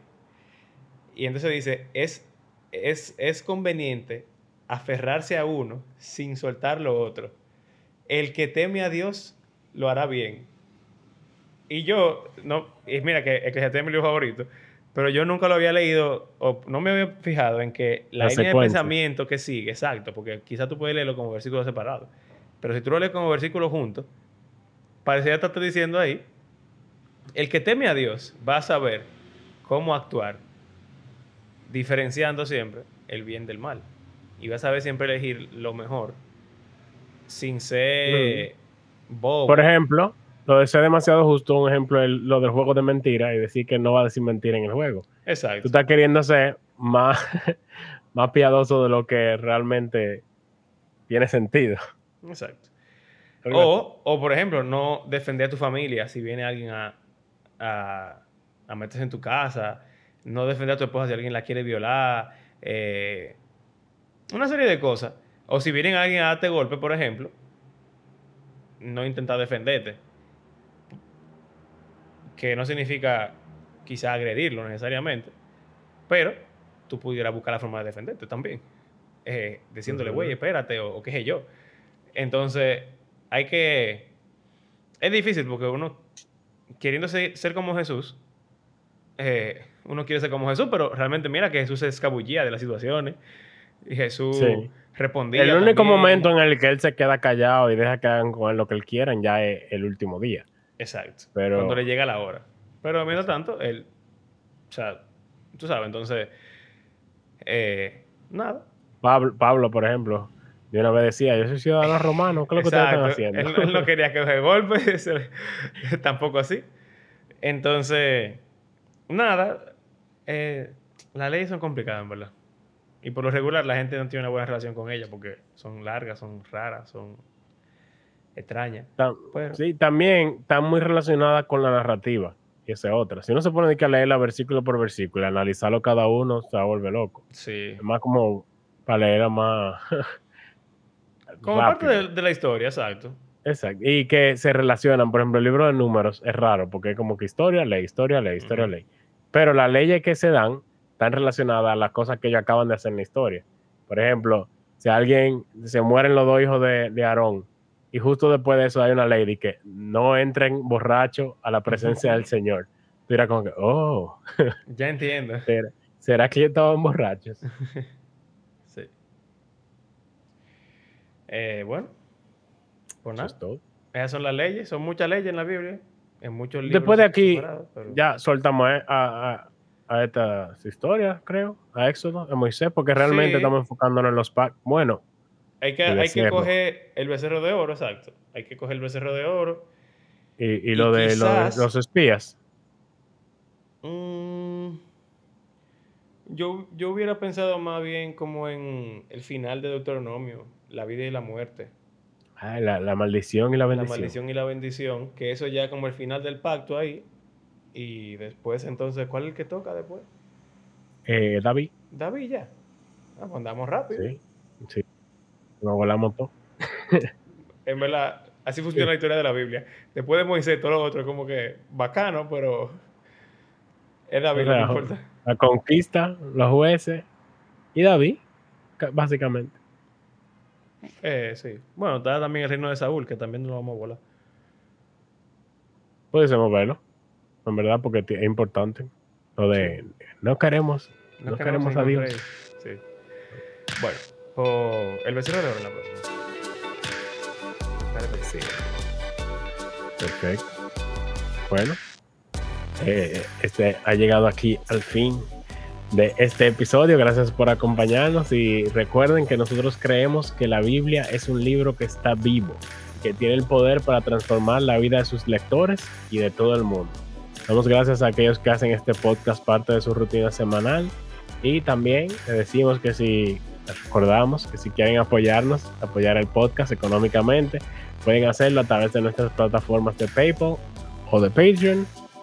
Y entonces dice, es, es, es conveniente aferrarse a uno sin soltar lo otro. El que teme a Dios lo hará bien. Y yo, no, y mira que Eclesiastés es mi libro favorito, pero yo nunca lo había leído o no me había fijado en que la, La línea de pensamiento que sigue, exacto, porque quizás tú puedes leerlo como versículos separados, pero si tú lo lees como versículos juntos, parecería estar diciendo ahí, el que teme a Dios va a saber cómo actuar, diferenciando siempre el bien del mal. Y va a saber siempre elegir lo mejor sin ser bobo. Por ejemplo, lo de ser demasiado justo, un ejemplo es lo del juego de mentira y decir que no va a decir mentira en el juego. Tú Exacto. estás queriendo ser más, más piadoso de lo que realmente tiene sentido. Exacto. O, o, por ejemplo, no defender a tu familia si viene alguien a, a, a meterse en tu casa, no defender a tu esposa si alguien la quiere violar, eh, una serie de cosas. O si viene alguien a darte golpe, por ejemplo, no intentar defenderte. Que no significa quizá agredirlo necesariamente, pero tú pudieras buscar la forma de defenderte también. Eh, diciéndole, güey, espérate, o, o qué sé yo. Entonces, hay que... Es difícil porque uno, queriendo ser, ser como Jesús, eh, uno quiere ser como Jesús, pero realmente mira que Jesús se escabullía de las situaciones y Jesús Sí. respondía. El único también. momento en el que él se queda callado y deja que hagan con él lo que él quieran ya es el último día. Exacto. Pero- Cuando le llega la hora. Pero mientras tanto, él... O sea, tú sabes, entonces... eh, nada. Pablo, Pablo, por ejemplo, de una vez decía, yo soy ciudadano romano, ¿qué es lo que ustedes están haciendo? Él, él no quería que coge golpes, tampoco así. Entonces, nada, eh, las leyes son complicadas, en verdad. Y por lo regular la gente no tiene una buena relación con ellas porque son largas, son raras, son extrañas. Pero- sí, también está muy relacionada con la narrativa. Y esa es otra. Si uno se pone a leerla versículo por versículo y analizarlo cada uno, se volver loco. Sí. Es más como para leerla más. Como parte de, de la historia, exacto. Exacto. Y que se relacionan. Por ejemplo, el libro de números es raro porque es como que historia, ley, historia, ley, historia, Ujú. ley. Pero las leyes que se dan están relacionadas a las cosas que ellos acaban de hacer en la historia. Por ejemplo, si alguien se mueren los dos hijos de, de Aarón y justo después de eso hay una ley de que no entren borrachos a la presencia del Señor. Tú dirás como que, oh, Ya entiendo. ¿será, será que estaban borrachos? Sí. Eh, bueno, pues Eso nada. es todo. Esas son las leyes, son muchas leyes en la Biblia, en muchos libros. Después de aquí, pero- ya soltamos a, a- a estas historias, creo, a Éxodo, a Moisés, porque realmente Sí. estamos enfocándonos en los pactos. Bueno, Hay que, hay que coger el becerro de oro, exacto. Hay que coger el becerro de oro. y, y Y lo, de, lo de quizás- los espías. Yo, yo hubiera pensado más bien como en el final de Deuteronomio, la vida y la muerte. Ah, la, la maldición y la La bendición. maldición y la bendición, que eso ya como el final del pacto ahí. Y después entonces, ¿cuál es el que toca después? Eh, David, David ya. Ah, pues andamos rápido. sí, sí. Nos volamos todo. En verdad, así funciona la historia de la Biblia. Después de Moisés, todo lo otro es como que bacano, pero es David, no importa. La conquista, los jueces y David, ca- básicamente. Eh, sí. Bueno, está también el reino de Saúl, que también lo vamos a volar. Pudiésemos verlo, en verdad, porque es importante. Lo de no queremos, no, queremos a Dios. Sí. Bueno, pues el becerro de oro en la próxima. Perfecto. Bueno, eh, este ha llegado aquí al fin de este episodio. Gracias por acompañarnos y recuerden que nosotros creemos que la Biblia es un libro que está vivo, que tiene el poder para transformar la vida de sus lectores y de todo el mundo. Damos gracias a aquellos que hacen este podcast parte de su rutina semanal y también le decimos que si recordamos que si quieren apoyarnos, apoyar el podcast económicamente, pueden hacerlo a través de nuestras plataformas de PayPal o de Patreon